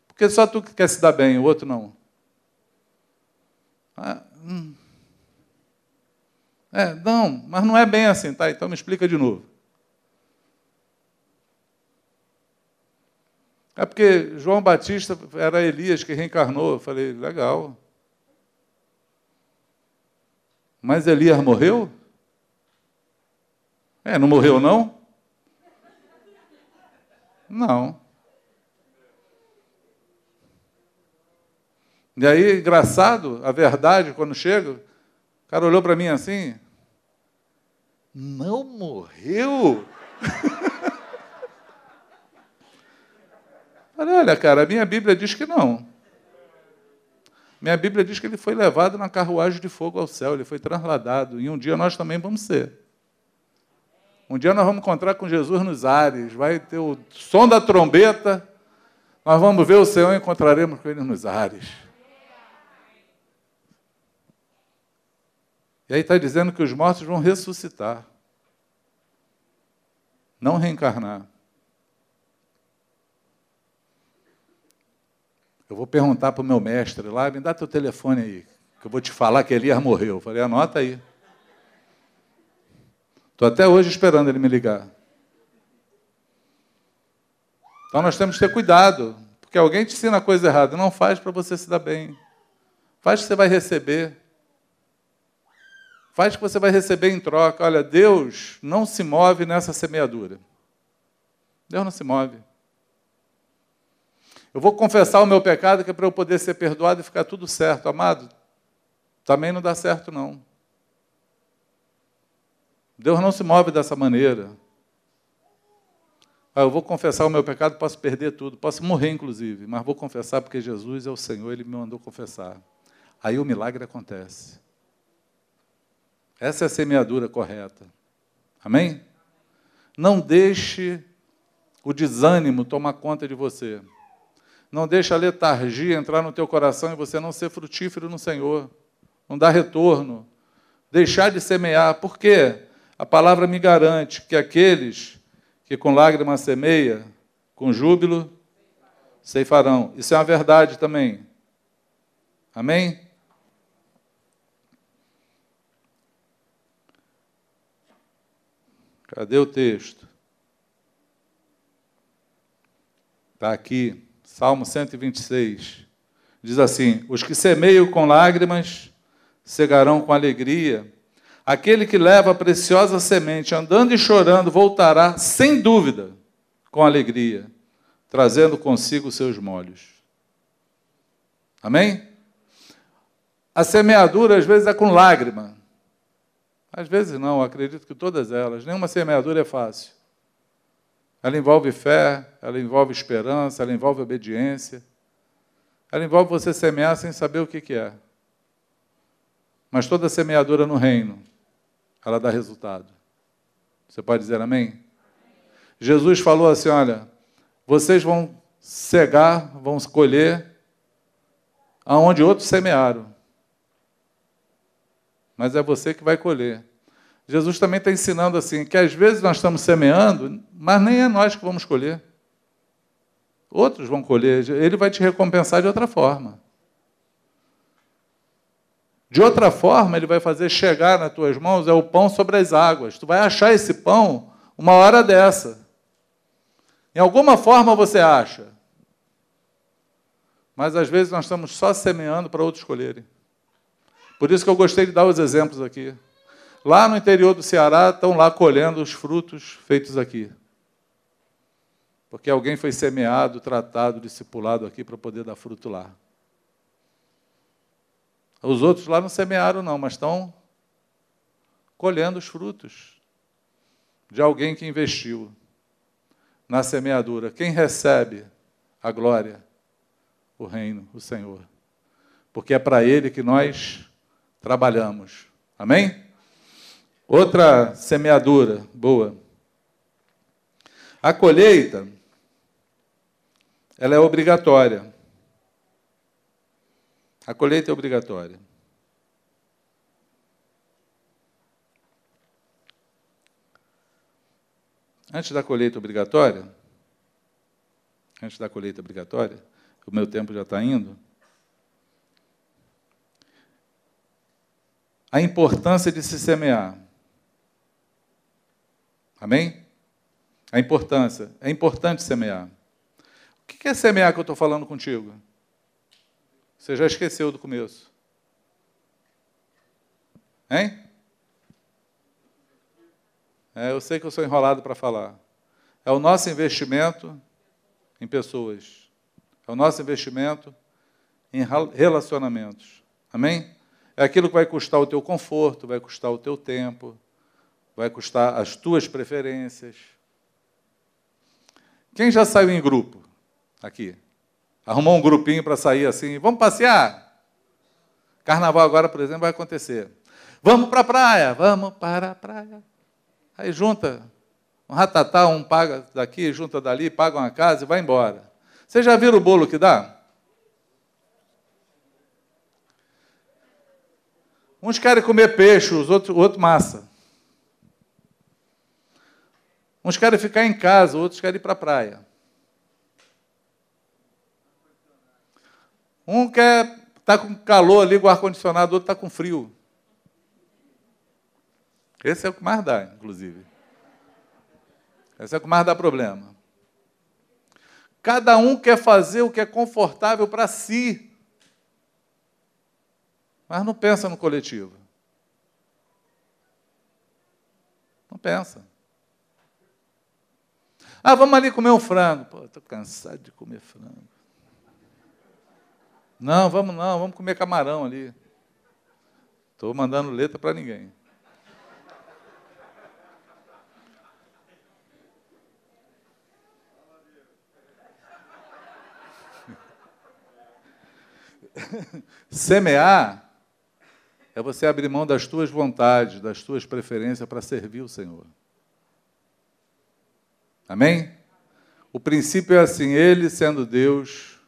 Porque só tu que quer se dar bem, o outro não. Ah, hum. É, não, mas não é bem assim, tá? Então me explica de novo. É porque João Batista era Elias que reencarnou. Eu falei, legal. Mas Elias morreu? É, não morreu não? Não. E aí, engraçado, a verdade, quando chega, o cara olhou para mim assim, não morreu? Falei, olha, cara, a minha Bíblia diz que não. Minha Bíblia diz que ele foi levado na carruagem de fogo ao céu, ele foi trasladado, e um dia nós também vamos ser. Um dia nós vamos encontrar com Jesus nos ares, vai ter o som da trombeta, nós vamos ver o Senhor e encontraremos com Ele nos ares. E aí está dizendo que os mortos vão ressuscitar, não reencarnar. Eu vou perguntar para o meu mestre lá, me dá teu telefone aí, que eu vou te falar que Elias morreu. Eu falei, anota aí. Estou até hoje esperando ele me ligar. Então nós temos que ter cuidado, porque alguém te ensina coisa errada. Não faz para você se dar bem. Faz que você vai receber. Faz que você vai receber em troca. Olha, Deus não se move nessa semeadura. Deus não se move. Eu vou confessar o meu pecado que é para eu poder ser perdoado e ficar tudo certo. Amado, também não dá certo, não. Deus não se move dessa maneira. Ah, eu vou confessar o meu pecado, posso perder tudo, posso morrer, inclusive, mas vou confessar porque Jesus é o Senhor, Ele me mandou confessar. Aí o milagre acontece. Essa é a semeadura correta. Amém? Não deixe o desânimo tomar conta de você. Não deixe a letargia entrar no teu coração e você não ser frutífero no Senhor. Não dar retorno. Deixar de semear. Por quê? A palavra me garante que aqueles que com lágrimas semeia, com júbilo ceifarão. Isso é uma verdade também. Amém? Cadê o texto? Está aqui, Salmo 126. Diz assim: Os que semeiam com lágrimas cegarão com alegria. Aquele que leva a preciosa semente, andando e chorando, voltará, sem dúvida, com alegria, trazendo consigo seus molhos. Amém? A semeadura, às vezes, é com lágrima. Às vezes não, acredito que todas elas. Nenhuma semeadura é fácil. Ela envolve fé, ela envolve esperança, ela envolve obediência. Ela envolve você semear sem saber o que, é. Mas toda semeadura no reino ela dá resultado. Você pode dizer amém? Jesus falou assim: olha, vocês vão cegar, vão colher aonde outros semearam. Mas é você que vai colher. Jesus também está ensinando assim, que às vezes nós estamos semeando, mas nem é nós que vamos colher. Outros vão colher, ele vai te recompensar de outra forma. De outra forma, ele vai fazer chegar nas tuas mãos é o pão sobre as águas. Tu vai achar esse pão uma hora dessa. Em alguma forma você acha. Mas às vezes nós estamos só semeando para outros colherem. Por isso que eu gostei de dar os exemplos aqui. Lá no interior do Ceará estão lá colhendo os frutos feitos aqui. Porque alguém foi semeado, tratado, discipulado aqui para poder dar fruto lá. Os outros lá não semearam, não, mas estão colhendo os frutos de alguém que investiu na semeadura. Quem recebe a glória? O reino, o Senhor. Porque é para Ele que nós trabalhamos. Amém? Outra semeadura boa. A colheita, ela é obrigatória. A colheita é obrigatória. Antes da colheita obrigatória, antes da colheita obrigatória, o meu tempo já está indo. A importância de se semear. Amém? A importância. É importante semear. O que é semear que eu estou falando contigo? Você já esqueceu do começo? Hein? É, eu sei que eu sou enrolado para falar. É o nosso investimento em pessoas. É o nosso investimento em relacionamentos. Amém? É aquilo que vai custar o teu conforto, vai custar o teu tempo, vai custar as tuas preferências. Quem já saiu em grupo aqui? Arrumou um grupinho para sair assim, vamos passear? Carnaval agora, por exemplo, vai acontecer. Vamos para a praia, vamos para a praia. Aí junta um ratatá, um paga daqui, junta dali, paga uma casa e vai embora. Vocês já viram o bolo que dá? Uns querem comer peixe, os outros outro massa. Uns querem ficar em casa, outros querem ir para a praia. Um quer está com calor ali com o ar-condicionado, outro está com frio. Esse é o que mais dá, inclusive. Esse é o que mais dá problema. Cada um quer fazer o que é confortável para si, mas não pensa no coletivo. Não pensa. Ah, vamos ali comer um frango. Pô, estou cansado de comer frango. Não, vamos não, vamos comer camarão ali. Estou mandando letra para ninguém. Semear é você abrir mão das tuas vontades, das tuas preferências para servir o Senhor. Amém? O princípio é assim: Ele, sendo Deus,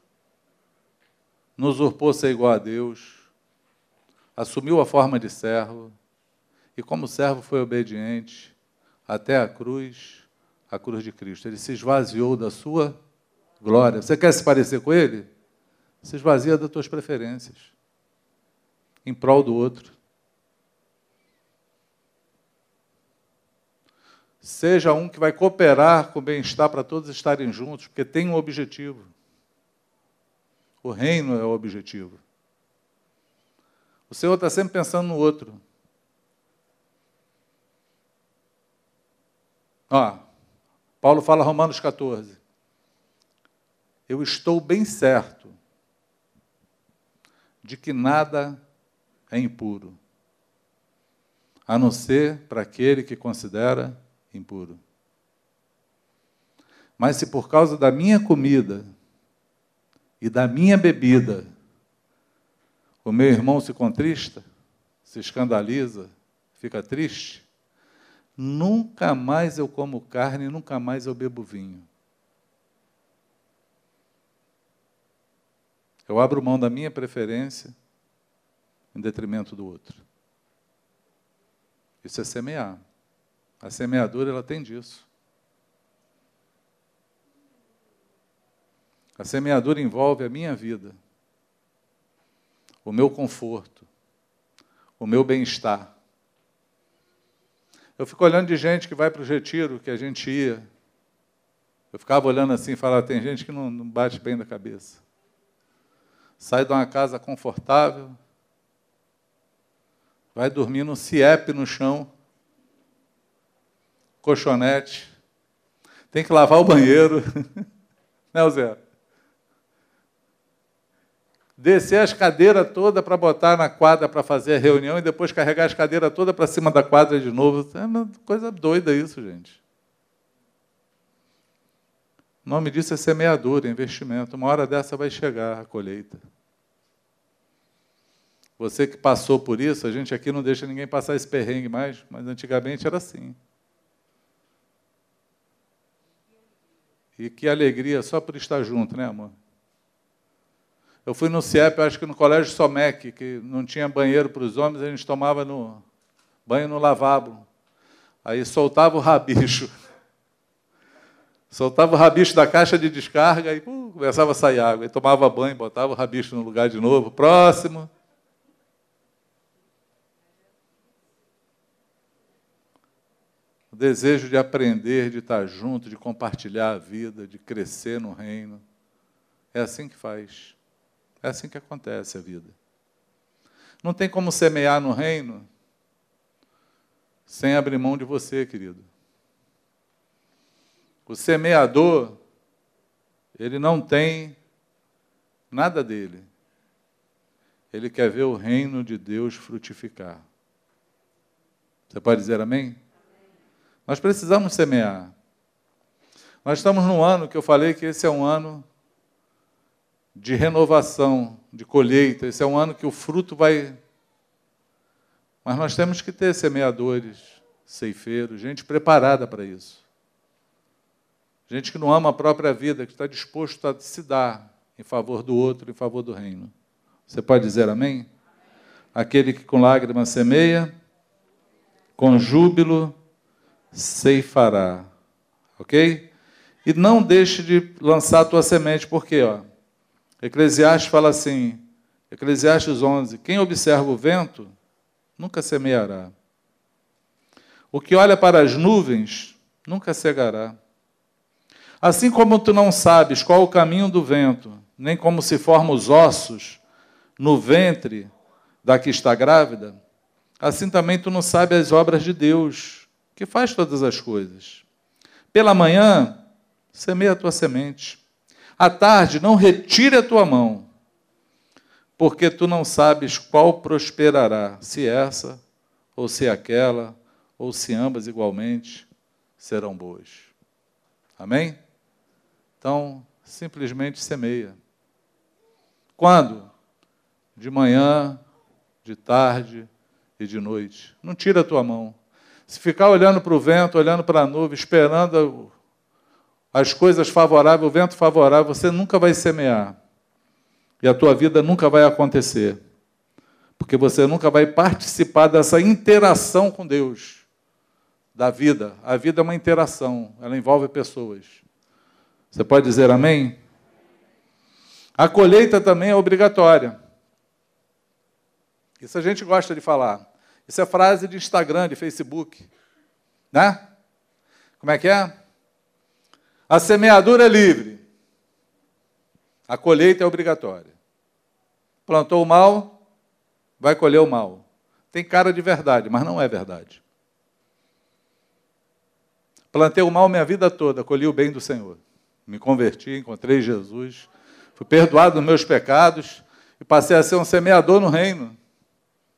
nos usurpou ser igual a Deus, assumiu a forma de servo, e como servo foi obediente até a cruz, a cruz de Cristo. Ele se esvaziou da sua glória. Você quer se parecer com ele? Se esvazia das tuas preferências em prol do outro. Seja um que vai cooperar com o bem-estar para todos estarem juntos, porque tem um objetivo. O reino é o objetivo. O Senhor está sempre pensando no outro. Ó, Paulo fala Romanos 14. Eu estou bem certo de que nada é impuro, a não ser para aquele que considera impuro. Mas se por causa da minha comida e da minha bebida o meu irmão se contrista, se escandaliza, fica triste, nunca mais eu como carne, nunca mais eu bebo vinho. Eu abro mão da minha preferência em detrimento do outro. Isso é semear. A semeadura ela tem disso. A semeadura envolve a minha vida, o meu conforto, o meu bem-estar. Eu fico olhando de gente que vai para o retiro que a gente ia. Eu ficava olhando assim e falava: tem gente que não, bate bem da cabeça. Sai de uma casa confortável, vai dormir no CIEP no chão, colchonete, tem que lavar o banheiro. né, Zé? Descer as cadeiras todas para botar na quadra para fazer a reunião e depois carregar as cadeiras todas para cima da quadra de novo. É uma coisa doida isso, gente. O nome disso é semeadura, investimento. Uma hora dessa vai chegar a colheita. Você que passou por isso, a gente aqui não deixa ninguém passar esse perrengue mais, mas antigamente era assim. E que alegria só por estar junto, né, amor? Eu fui no CIEP, acho que no Colégio Somec, que não tinha banheiro para os homens, a gente tomava no banho no lavabo. Aí soltava o rabicho. Soltava o rabicho da caixa de descarga e uh, começava a sair água. Aí tomava banho, botava o rabicho no lugar de novo. Próximo. Desejo de aprender, de estar junto, de compartilhar a vida, de crescer no reino. É assim que faz. É assim que acontece a vida. Não tem como semear no reino sem abrir mão de você, querido. O semeador, ele não tem nada dele. Ele quer ver o reino de Deus frutificar. Você pode dizer amém? Nós precisamos semear. Nós estamos num ano que eu falei que esse é um ano de renovação, de colheita. Esse é um ano que o fruto vai. Mas nós temos que ter semeadores, ceifeiros, gente preparada para isso. Gente que não ama a própria vida, que está disposto a se dar em favor do outro, em favor do reino. Você pode dizer amém? Aquele que com lágrimas semeia, com júbilo ceifará. Ok? E não deixe de lançar a tua semente, porque ó, Eclesiastes fala assim, Eclesiastes 11: Quem observa o vento nunca semeará. O que olha para as nuvens nunca cegará. Assim como tu não sabes qual o caminho do vento, nem como se formam os ossos no ventre da que está grávida, assim também tu não sabes as obras de Deus, que faz todas as coisas. Pela manhã, semeia a tua semente à tarde, não retire a tua mão, porque tu não sabes qual prosperará, se essa, ou se aquela, ou se ambas igualmente serão boas. Amém? Então, simplesmente semeia. Quando? de manhã, de tarde e de noite. Não tira a tua mão. Se ficar olhando para o vento, olhando para a nuvem, esperando as coisas favoráveis, o vento favorável, você nunca vai semear. E a tua vida nunca vai acontecer. Porque você nunca vai participar dessa interação com Deus, da vida. A vida é uma interação, ela envolve pessoas. Você pode dizer amém? A colheita também é obrigatória. Isso a gente gosta de falar. Isso é frase de Instagram, de Facebook. Né? Como é que é? A semeadura é livre. A colheita é obrigatória. Plantou o mal, vai colher o mal. Tem cara de verdade, mas não é verdade. Plantei o mal minha vida toda, colhi o bem do Senhor. Me converti, encontrei Jesus, fui perdoado dos meus pecados e passei a ser um semeador no reino.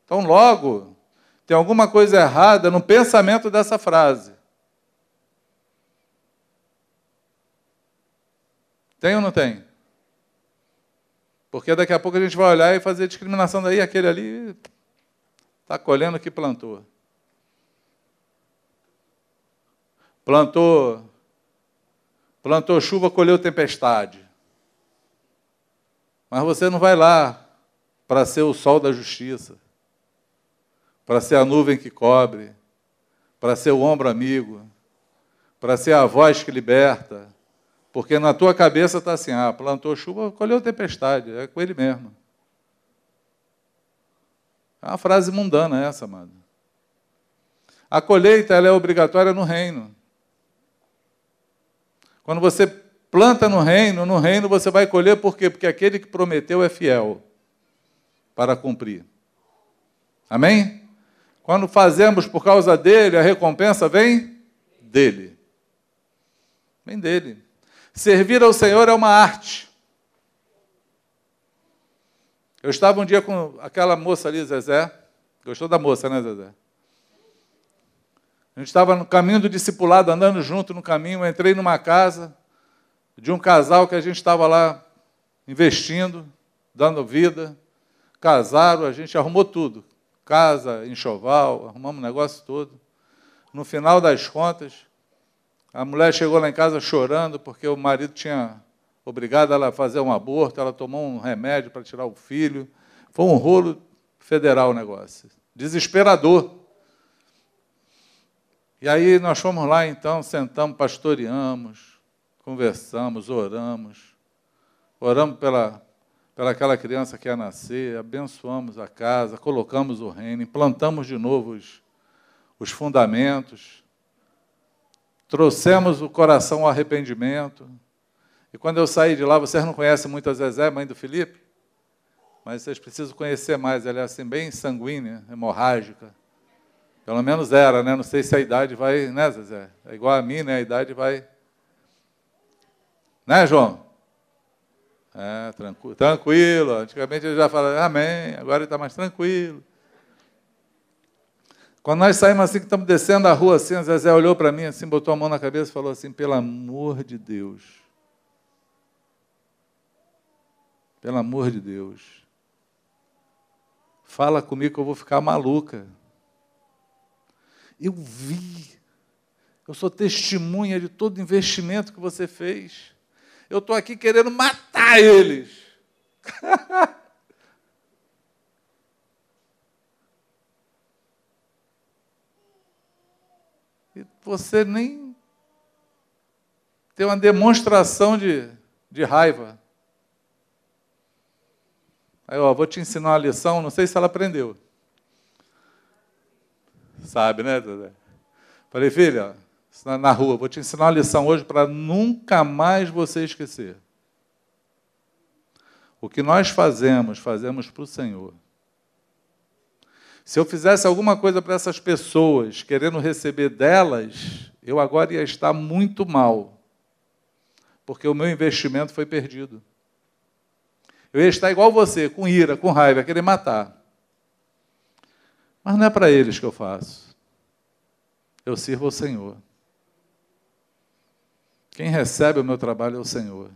Então, logo, tem alguma coisa errada no pensamento dessa frase. Tem ou não tem? Porque daqui a pouco a gente vai olhar e fazer discriminação daí, aquele ali está colhendo o que plantou. Plantou, plantou chuva, colheu tempestade. Mas você não vai lá para ser o sol da justiça, para ser a nuvem que cobre, para ser o ombro amigo, para ser a voz que liberta, porque na tua cabeça está assim: ah, plantou chuva, colheu tempestade, é com ele mesmo. É uma frase mundana essa, amado. A colheita ela é obrigatória no reino. Quando você planta no reino, no reino você vai colher por quê? Porque aquele que prometeu é fiel para cumprir. Amém? Quando fazemos por causa dele, a recompensa vem dele. Vem dele. Servir ao Senhor é uma arte. Eu estava um dia com aquela moça ali, Zezé. Gostou da moça, né, Zezé? A gente estava no caminho do discipulado, andando junto no caminho. Eu entrei numa casa de um casal que a gente estava lá investindo, dando vida. Casaram, a gente arrumou tudo: casa, enxoval, arrumamos o negócio todo. No final das contas, a mulher chegou lá em casa chorando porque o marido tinha obrigado ela a fazer um aborto, ela tomou um remédio para tirar o filho. Foi um rolo federal o negócio. Desesperador. E aí nós fomos lá então, sentamos, pastoreamos, conversamos, oramos. Oramos pela, pela aquela criança que ia nascer, abençoamos a casa, colocamos o reino, implantamos de novo os, os fundamentos trouxemos o coração ao arrependimento. E quando eu saí de lá, vocês não conhecem muito a Zezé, mãe do Felipe? Mas vocês precisam conhecer mais. Ela é assim, bem sanguínea, hemorrágica. Pelo menos era, né? Não sei se a idade vai, né, Zezé? É igual a mim, né? A idade vai. Né, João? É, tranquilo. tranquilo. Antigamente ele já falava, amém, agora ele está mais tranquilo. Quando nós saímos assim, que estamos descendo a rua, assim, a Zezé olhou para mim, assim, botou a mão na cabeça e falou assim, pelo amor de Deus. Pelo amor de Deus. Fala comigo que eu vou ficar maluca. Eu vi. Eu sou testemunha de todo investimento que você fez. Eu estou aqui querendo matar eles. E você nem tem uma demonstração de, de raiva. Aí, ó, vou te ensinar uma lição, não sei se ela aprendeu. Sabe, né? Falei, filha, na rua, vou te ensinar uma lição hoje para nunca mais você esquecer. O que nós fazemos, fazemos para o Senhor. Se eu fizesse alguma coisa para essas pessoas, querendo receber delas, eu agora ia estar muito mal, porque o meu investimento foi perdido. Eu ia estar igual você, com ira, com raiva, querer matar. Mas não é para eles que eu faço. Eu sirvo ao Senhor. Quem recebe o meu trabalho é o Senhor.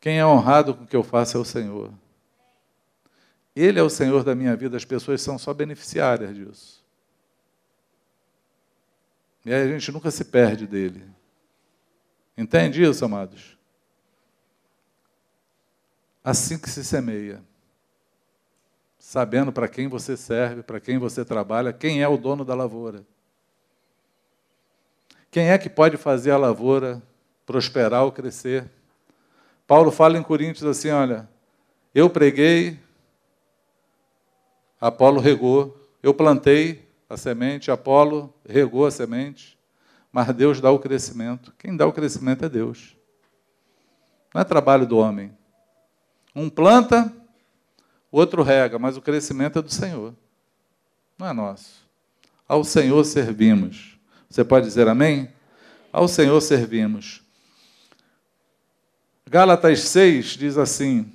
Quem é honrado com o que eu faço é o Senhor. Ele é o Senhor da minha vida, as pessoas são só beneficiárias disso. E aí a gente nunca se perde dele. Entende isso, amados? Assim que se semeia. Sabendo para quem você serve, para quem você trabalha, quem é o dono da lavoura. Quem é que pode fazer a lavoura prosperar ou crescer? Paulo fala em Coríntios assim: olha, eu preguei, Apolo regou, eu plantei a semente, Apolo regou a semente, mas Deus dá o crescimento. Quem dá o crescimento é Deus. Não é trabalho do homem. Um planta, o outro rega, mas o crescimento é do Senhor. Não é nosso. Ao Senhor servimos. Você pode dizer amém? Ao Senhor servimos. Gálatas 6 diz assim,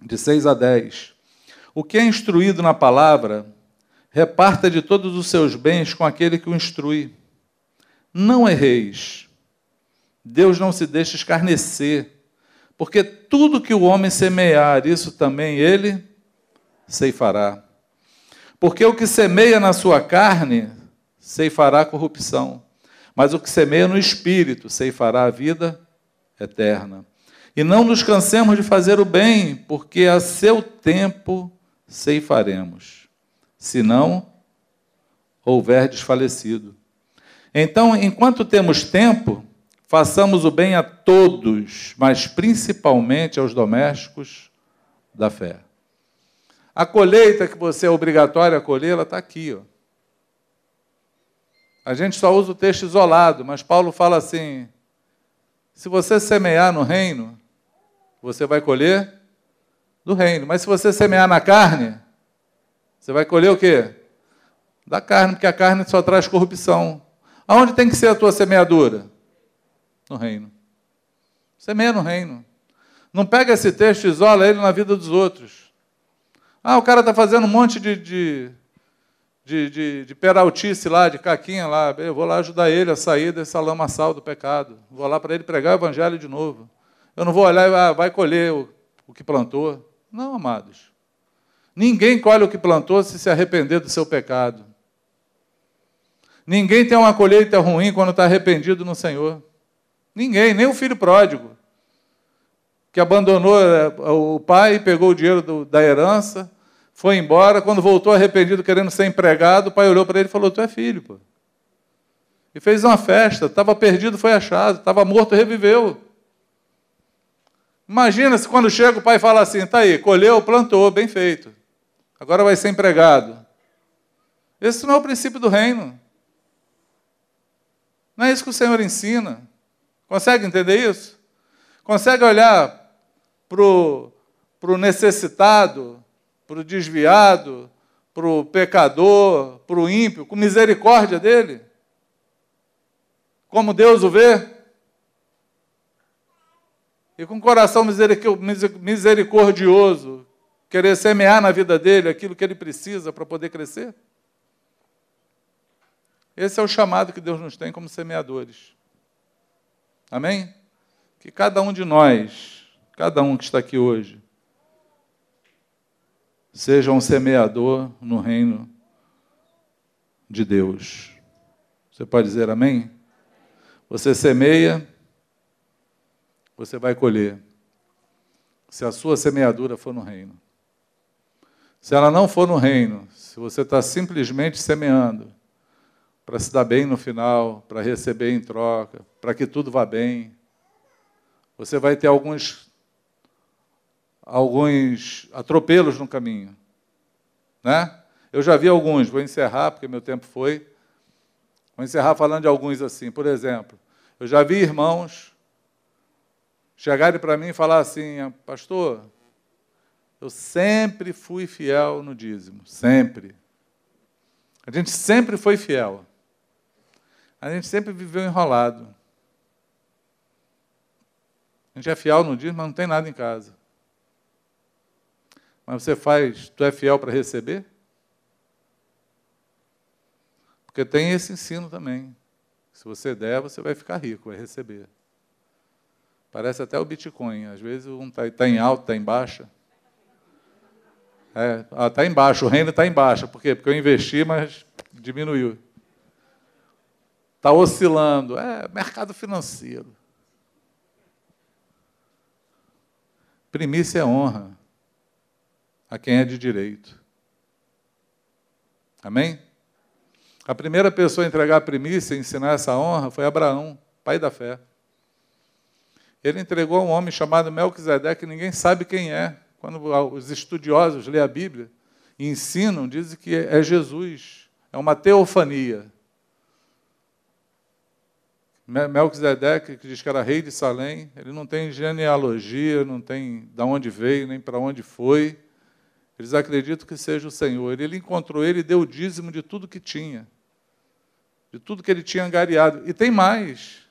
de 6 a 10: O que é instruído na palavra, reparta de todos os seus bens com aquele que o instrui. Não erreis. Deus não se deixa escarnecer, porque tudo que o homem semear, isso também ele ceifará. Porque o que semeia na sua carne, ceifará corrupção, mas o que semeia no espírito, ceifará a vida eterna. E não nos cansemos de fazer o bem, porque a seu tempo ceifaremos, se não houver desfalecido. Então, enquanto temos tempo, façamos o bem a todos, mas principalmente aos domésticos da fé. A colheita que você é obrigatório a colher, ela está aqui. Ó. A gente só usa o texto isolado, mas Paulo fala assim: se você semear no reino, você vai colher do reino. Mas se você semear na carne, você vai colher o quê? Da carne, porque a carne só traz corrupção. Aonde tem que ser a tua semeadura? No reino. Semeia no reino. Não pega esse texto e isola ele na vida dos outros. Ah, o cara está fazendo um monte de, de de, de, de peraltice lá, de caquinha lá. Eu vou lá ajudar ele a sair dessa lamaçal do pecado. Vou lá para ele pregar o evangelho de novo. Eu não vou olhar e ah, vai colher o, o que plantou. Não, amados. Ninguém colhe o que plantou se se arrepender do seu pecado. Ninguém tem uma colheita ruim quando está arrependido no Senhor. Ninguém, nem o filho pródigo, que abandonou eh, o pai, pegou o dinheiro do, da herança, foi embora, quando voltou arrependido, querendo ser empregado, o pai olhou para ele e falou: Tu é filho, pô. E fez uma festa, estava perdido, foi achado, estava morto, reviveu. Imagina se quando chega o pai fala assim: Tá aí, colheu, plantou, bem feito. Agora vai ser empregado. Esse não é o princípio do reino. Não é isso que o Senhor ensina. Consegue entender isso? Consegue olhar para o necessitado, para o desviado, para o pecador, para o ímpio, com misericórdia dele? Como Deus o vê? E com coração misericordioso, querer semear na vida dele aquilo que ele precisa para poder crescer? Esse é o chamado que Deus nos tem como semeadores. Amém? Que cada um de nós, cada um que está aqui hoje, seja um semeador no reino de Deus. Você pode dizer amém? Você semeia, você vai colher. Se a sua semeadura for no reino. Se ela não for no reino, se você está simplesmente semeando para se dar bem no final, para receber em troca, para que tudo vá bem, você vai ter alguns alguns atropelos no caminho. Né? Eu já vi alguns, vou encerrar, porque meu tempo foi. Vou encerrar falando de alguns assim. Por exemplo, eu já vi irmãos chegarem para mim e falar assim: Pastor, eu sempre fui fiel no dízimo, sempre. A gente sempre foi fiel. A gente sempre viveu enrolado. A gente é fiel no dízimo, mas não tem nada em casa. Mas você faz, tu é fiel para receber? Porque tem esse ensino também. Se você der, você vai ficar rico, vai receber. Parece até o Bitcoin. Às vezes um está tá em alta, está em baixa. É, está embaixo, o reino está embaixo. Por quê? Porque eu investi, mas diminuiu. Está oscilando. É mercado financeiro. Primícia é honra a quem é de direito. Amém? A primeira pessoa a entregar a primícia e ensinar essa honra foi Abraão, pai da fé. Ele entregou a um homem chamado Melquisedeque, que ninguém sabe quem é. Quando os estudiosos lêem a Bíblia e ensinam, dizem que é Jesus. É uma teofania. Melquisedeque, que diz que era rei de Salém, ele não tem genealogia, não tem de onde veio, nem para onde foi. Eles acreditam que seja o Senhor. Ele encontrou ele e deu o dízimo de tudo que tinha de tudo que ele tinha angariado. E tem mais.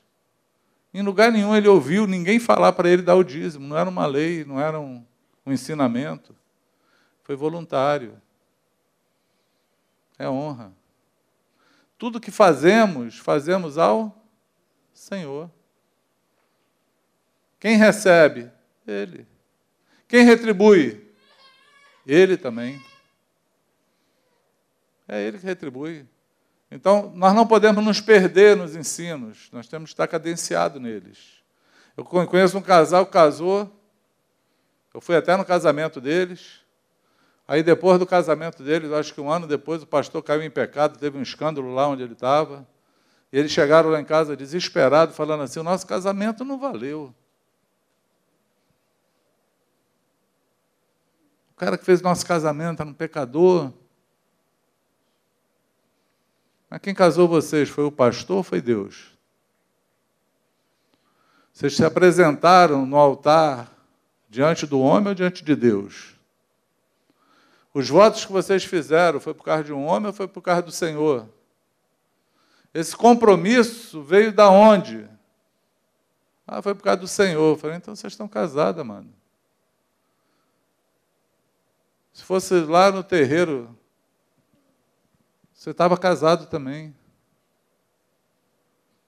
Em lugar nenhum ele ouviu ninguém falar para ele dar o dízimo. Não era uma lei, não era um, um ensinamento. Foi voluntário. É honra. Tudo que fazemos, fazemos ao Senhor. Quem recebe? Ele. Quem retribui? Ele também. É ele que retribui. Então, nós não podemos nos perder nos ensinos, nós temos que estar cadenciado neles. Eu conheço um casal que casou, eu fui até no casamento deles, aí depois do casamento deles, acho que um ano depois, o pastor caiu em pecado, teve um escândalo lá onde ele estava, e eles chegaram lá em casa desesperados, falando assim: o nosso casamento não valeu. O cara que fez nosso casamento era um pecador, mas quem casou vocês foi o pastor ou foi Deus? Vocês se apresentaram no altar diante do homem ou diante de Deus? Os votos que vocês fizeram foi por causa de um homem ou foi por causa do Senhor? Esse compromisso veio da onde? Ah, foi por causa do Senhor. Eu falei, então vocês estão casados, mano. Se fosse lá no terreiro você estava casado também.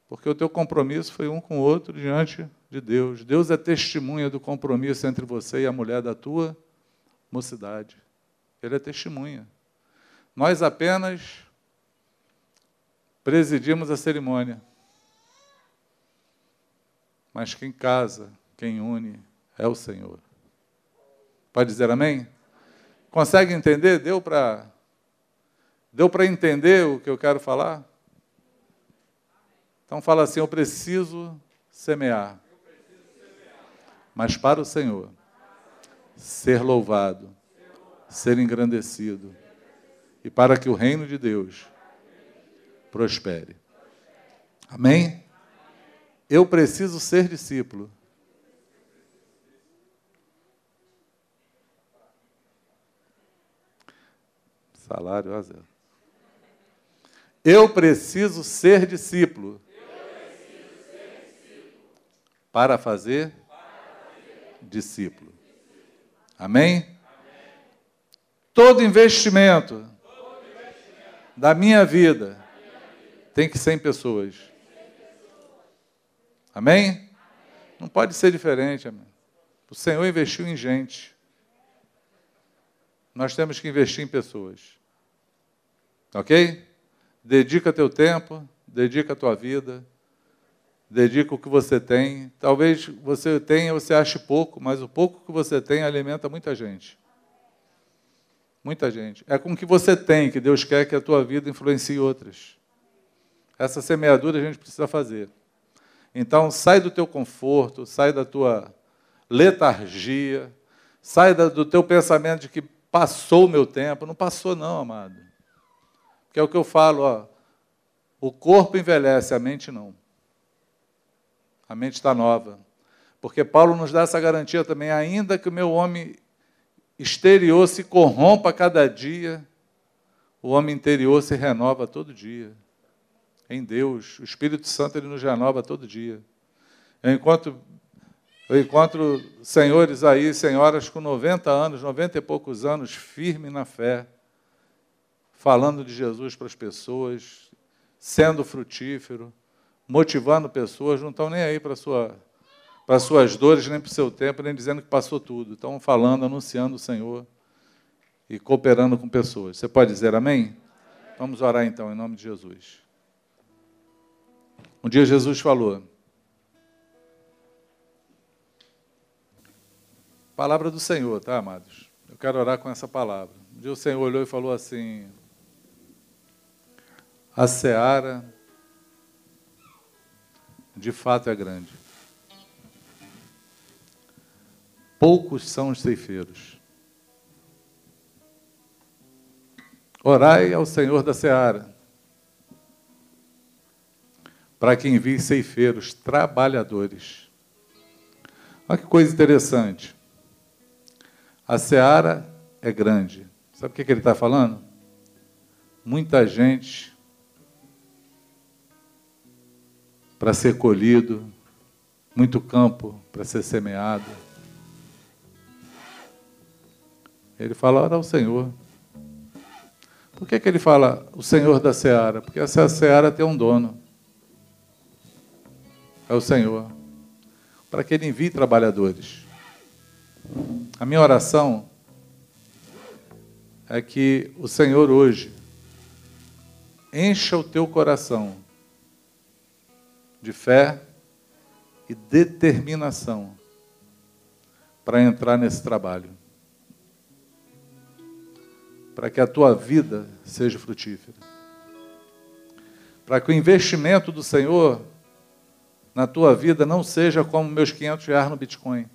Porque o teu compromisso foi um com o outro diante de Deus. Deus é testemunha do compromisso entre você e a mulher da tua mocidade. Ele é testemunha. Nós apenas presidimos a cerimônia. Mas quem casa, quem une, é o Senhor. Pode dizer amém? Consegue entender? Deu para Deu para entender o que eu quero falar? Então fala assim: eu preciso semear. Mas para o Senhor, ser louvado, ser engrandecido, e para que o reino de Deus prospere. Amém? Eu preciso ser discípulo. Salário a zero. Eu preciso ser discípulo. Para fazer discípulo. Amém? Todo investimento da minha vida tem que ser em pessoas. Amém? Não pode ser diferente, amém. O Senhor investiu em gente. Nós temos que investir em pessoas. Ok? Dedica teu tempo, dedica a tua vida, dedica o que você tem. Talvez você tenha, você ache pouco, mas o pouco que você tem alimenta muita gente. Muita gente. É com o que você tem que Deus quer que a tua vida influencie outras. Essa semeadura a gente precisa fazer. Então, sai do teu conforto, sai da tua letargia, sai do teu pensamento de que passou o meu tempo. Não passou, não, amado. Que é o que eu falo, ó. O corpo envelhece, a mente não. A mente está nova. Porque Paulo nos dá essa garantia também, ainda que o meu homem exterior se corrompa cada dia, o homem interior se renova todo dia. Em Deus, o Espírito Santo ele nos renova todo dia. Eu encontro, eu encontro senhores aí, senhoras com 90 anos, 90 e poucos anos, firme na fé, falando de Jesus para as pessoas, sendo frutífero, motivando pessoas, não estão nem aí para sua, para suas dores, nem para o seu tempo, nem dizendo que passou tudo. Estão falando, anunciando o Senhor. e cooperando com pessoas. Você pode dizer amém? Vamos orar então, em nome de Jesus. Um dia Jesus falou. Palavra do Senhor, tá, amados? Eu quero orar com essa palavra. Um dia o Senhor olhou e falou assim: A seara de fato é grande. Poucos são os ceifeiros. Orai ao Senhor da seara, para que envie ceifeiros, trabalhadores. Olha que coisa interessante. A seara é grande. Sabe o que, que ele está falando? Muita gente para ser colhido, muito campo para ser semeado. Ele fala, ora ao Senhor. Por que, que ele fala o Senhor da Seara? Porque essa Seara tem um dono. É o Senhor. Para que ele envie trabalhadores. A minha oração é que o Senhor hoje encha o teu coração de fé e determinação para entrar nesse trabalho para que a tua vida seja frutífera. Para que o investimento do Senhor na tua vida não seja como meus 500 reais no Bitcoin.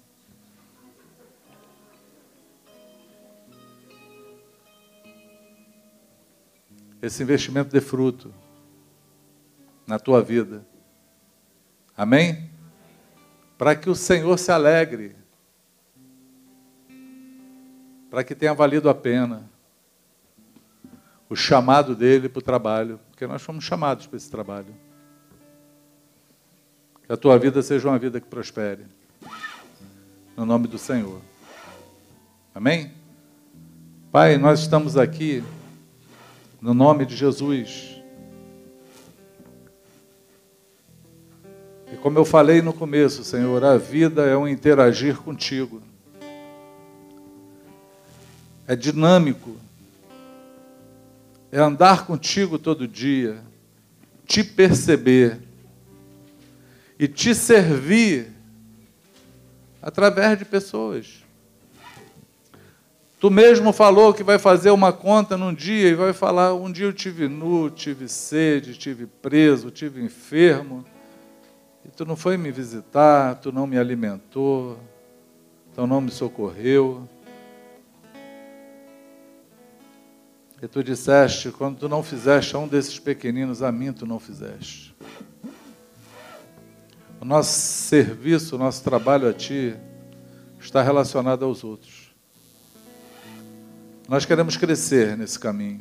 Esse investimento dê fruto na tua vida. Amém? Para que o Senhor se alegre. Para que tenha valido a pena o chamado dele para o trabalho, porque nós fomos chamados para esse trabalho. Que a tua vida seja uma vida que prospere. No nome do Senhor. Amém? Pai, nós estamos aqui no nome de Jesus. E como eu falei no começo, Senhor, a vida é um interagir contigo. É dinâmico é andar contigo todo dia, te perceber e te servir através de pessoas. Tu mesmo falou que vai fazer uma conta num dia e vai falar: um dia eu tive nu, tive sede, tive preso, tive enfermo, e tu não foi me visitar, tu não me alimentou, tu não me socorreu. E tu disseste, quando tu não fizeste a um desses pequeninos, a mim tu não fizeste. O nosso serviço, o nosso trabalho a ti está relacionado aos outros. Nós queremos crescer nesse caminho.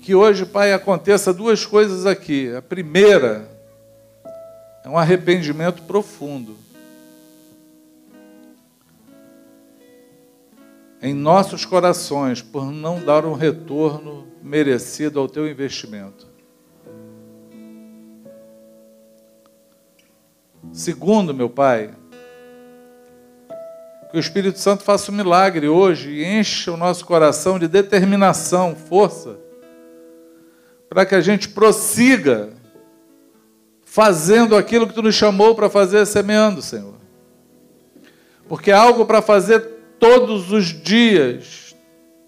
Que hoje, Pai, aconteça duas coisas aqui. A primeira é um arrependimento profundo em nossos corações por não dar um retorno merecido ao teu investimento. Segundo, meu Pai, que o Espírito Santo faça um milagre hoje e encha o nosso coração de determinação, força, para que a gente prossiga fazendo aquilo que tu nos chamou para fazer, semeando, Senhor. Porque há algo para fazer todos os dias,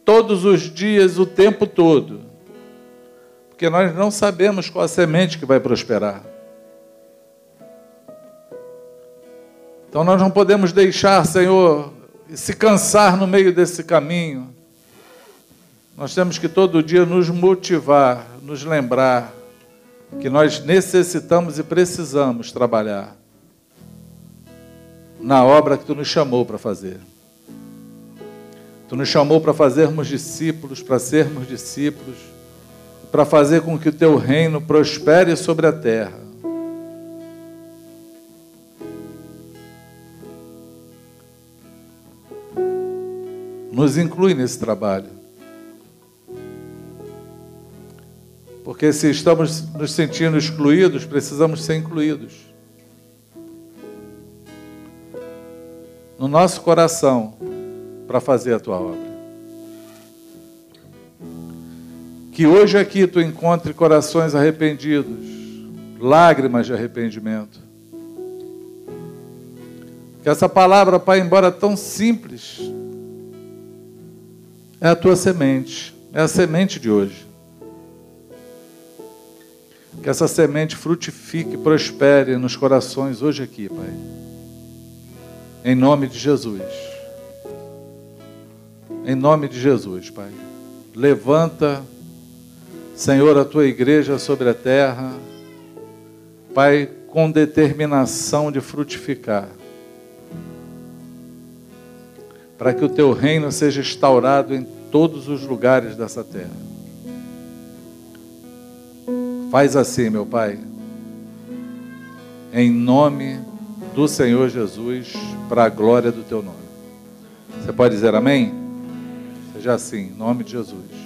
todos os dias, o tempo todo. Porque nós não sabemos qual a semente que vai prosperar. Então nós não podemos deixar, Senhor, se cansar no meio desse caminho. Nós temos que todo dia nos motivar, nos lembrar que nós necessitamos e precisamos trabalhar na obra que tu nos chamou para fazer. Tu nos chamou para fazermos discípulos, para sermos discípulos, para fazer com que o teu reino prospere sobre a terra. Nos inclui nesse trabalho. Porque se estamos nos sentindo excluídos, precisamos ser incluídos. No nosso coração, para fazer a tua obra. Que hoje aqui tu encontre corações arrependidos, lágrimas de arrependimento. Que essa palavra, Pai, embora tão simples, é a tua semente, é a semente de hoje. Que essa semente frutifique, prospere nos corações hoje aqui, Pai. Em nome de Jesus. Em nome de Jesus, Pai. Levanta, Senhor, a tua igreja sobre a terra. Pai, com determinação de frutificar. Para que o teu reino seja instaurado em todos os lugares dessa terra. Faz assim, meu Pai, em nome do Senhor Jesus, para a glória do teu nome. Você pode dizer amém? Seja assim, em nome de Jesus.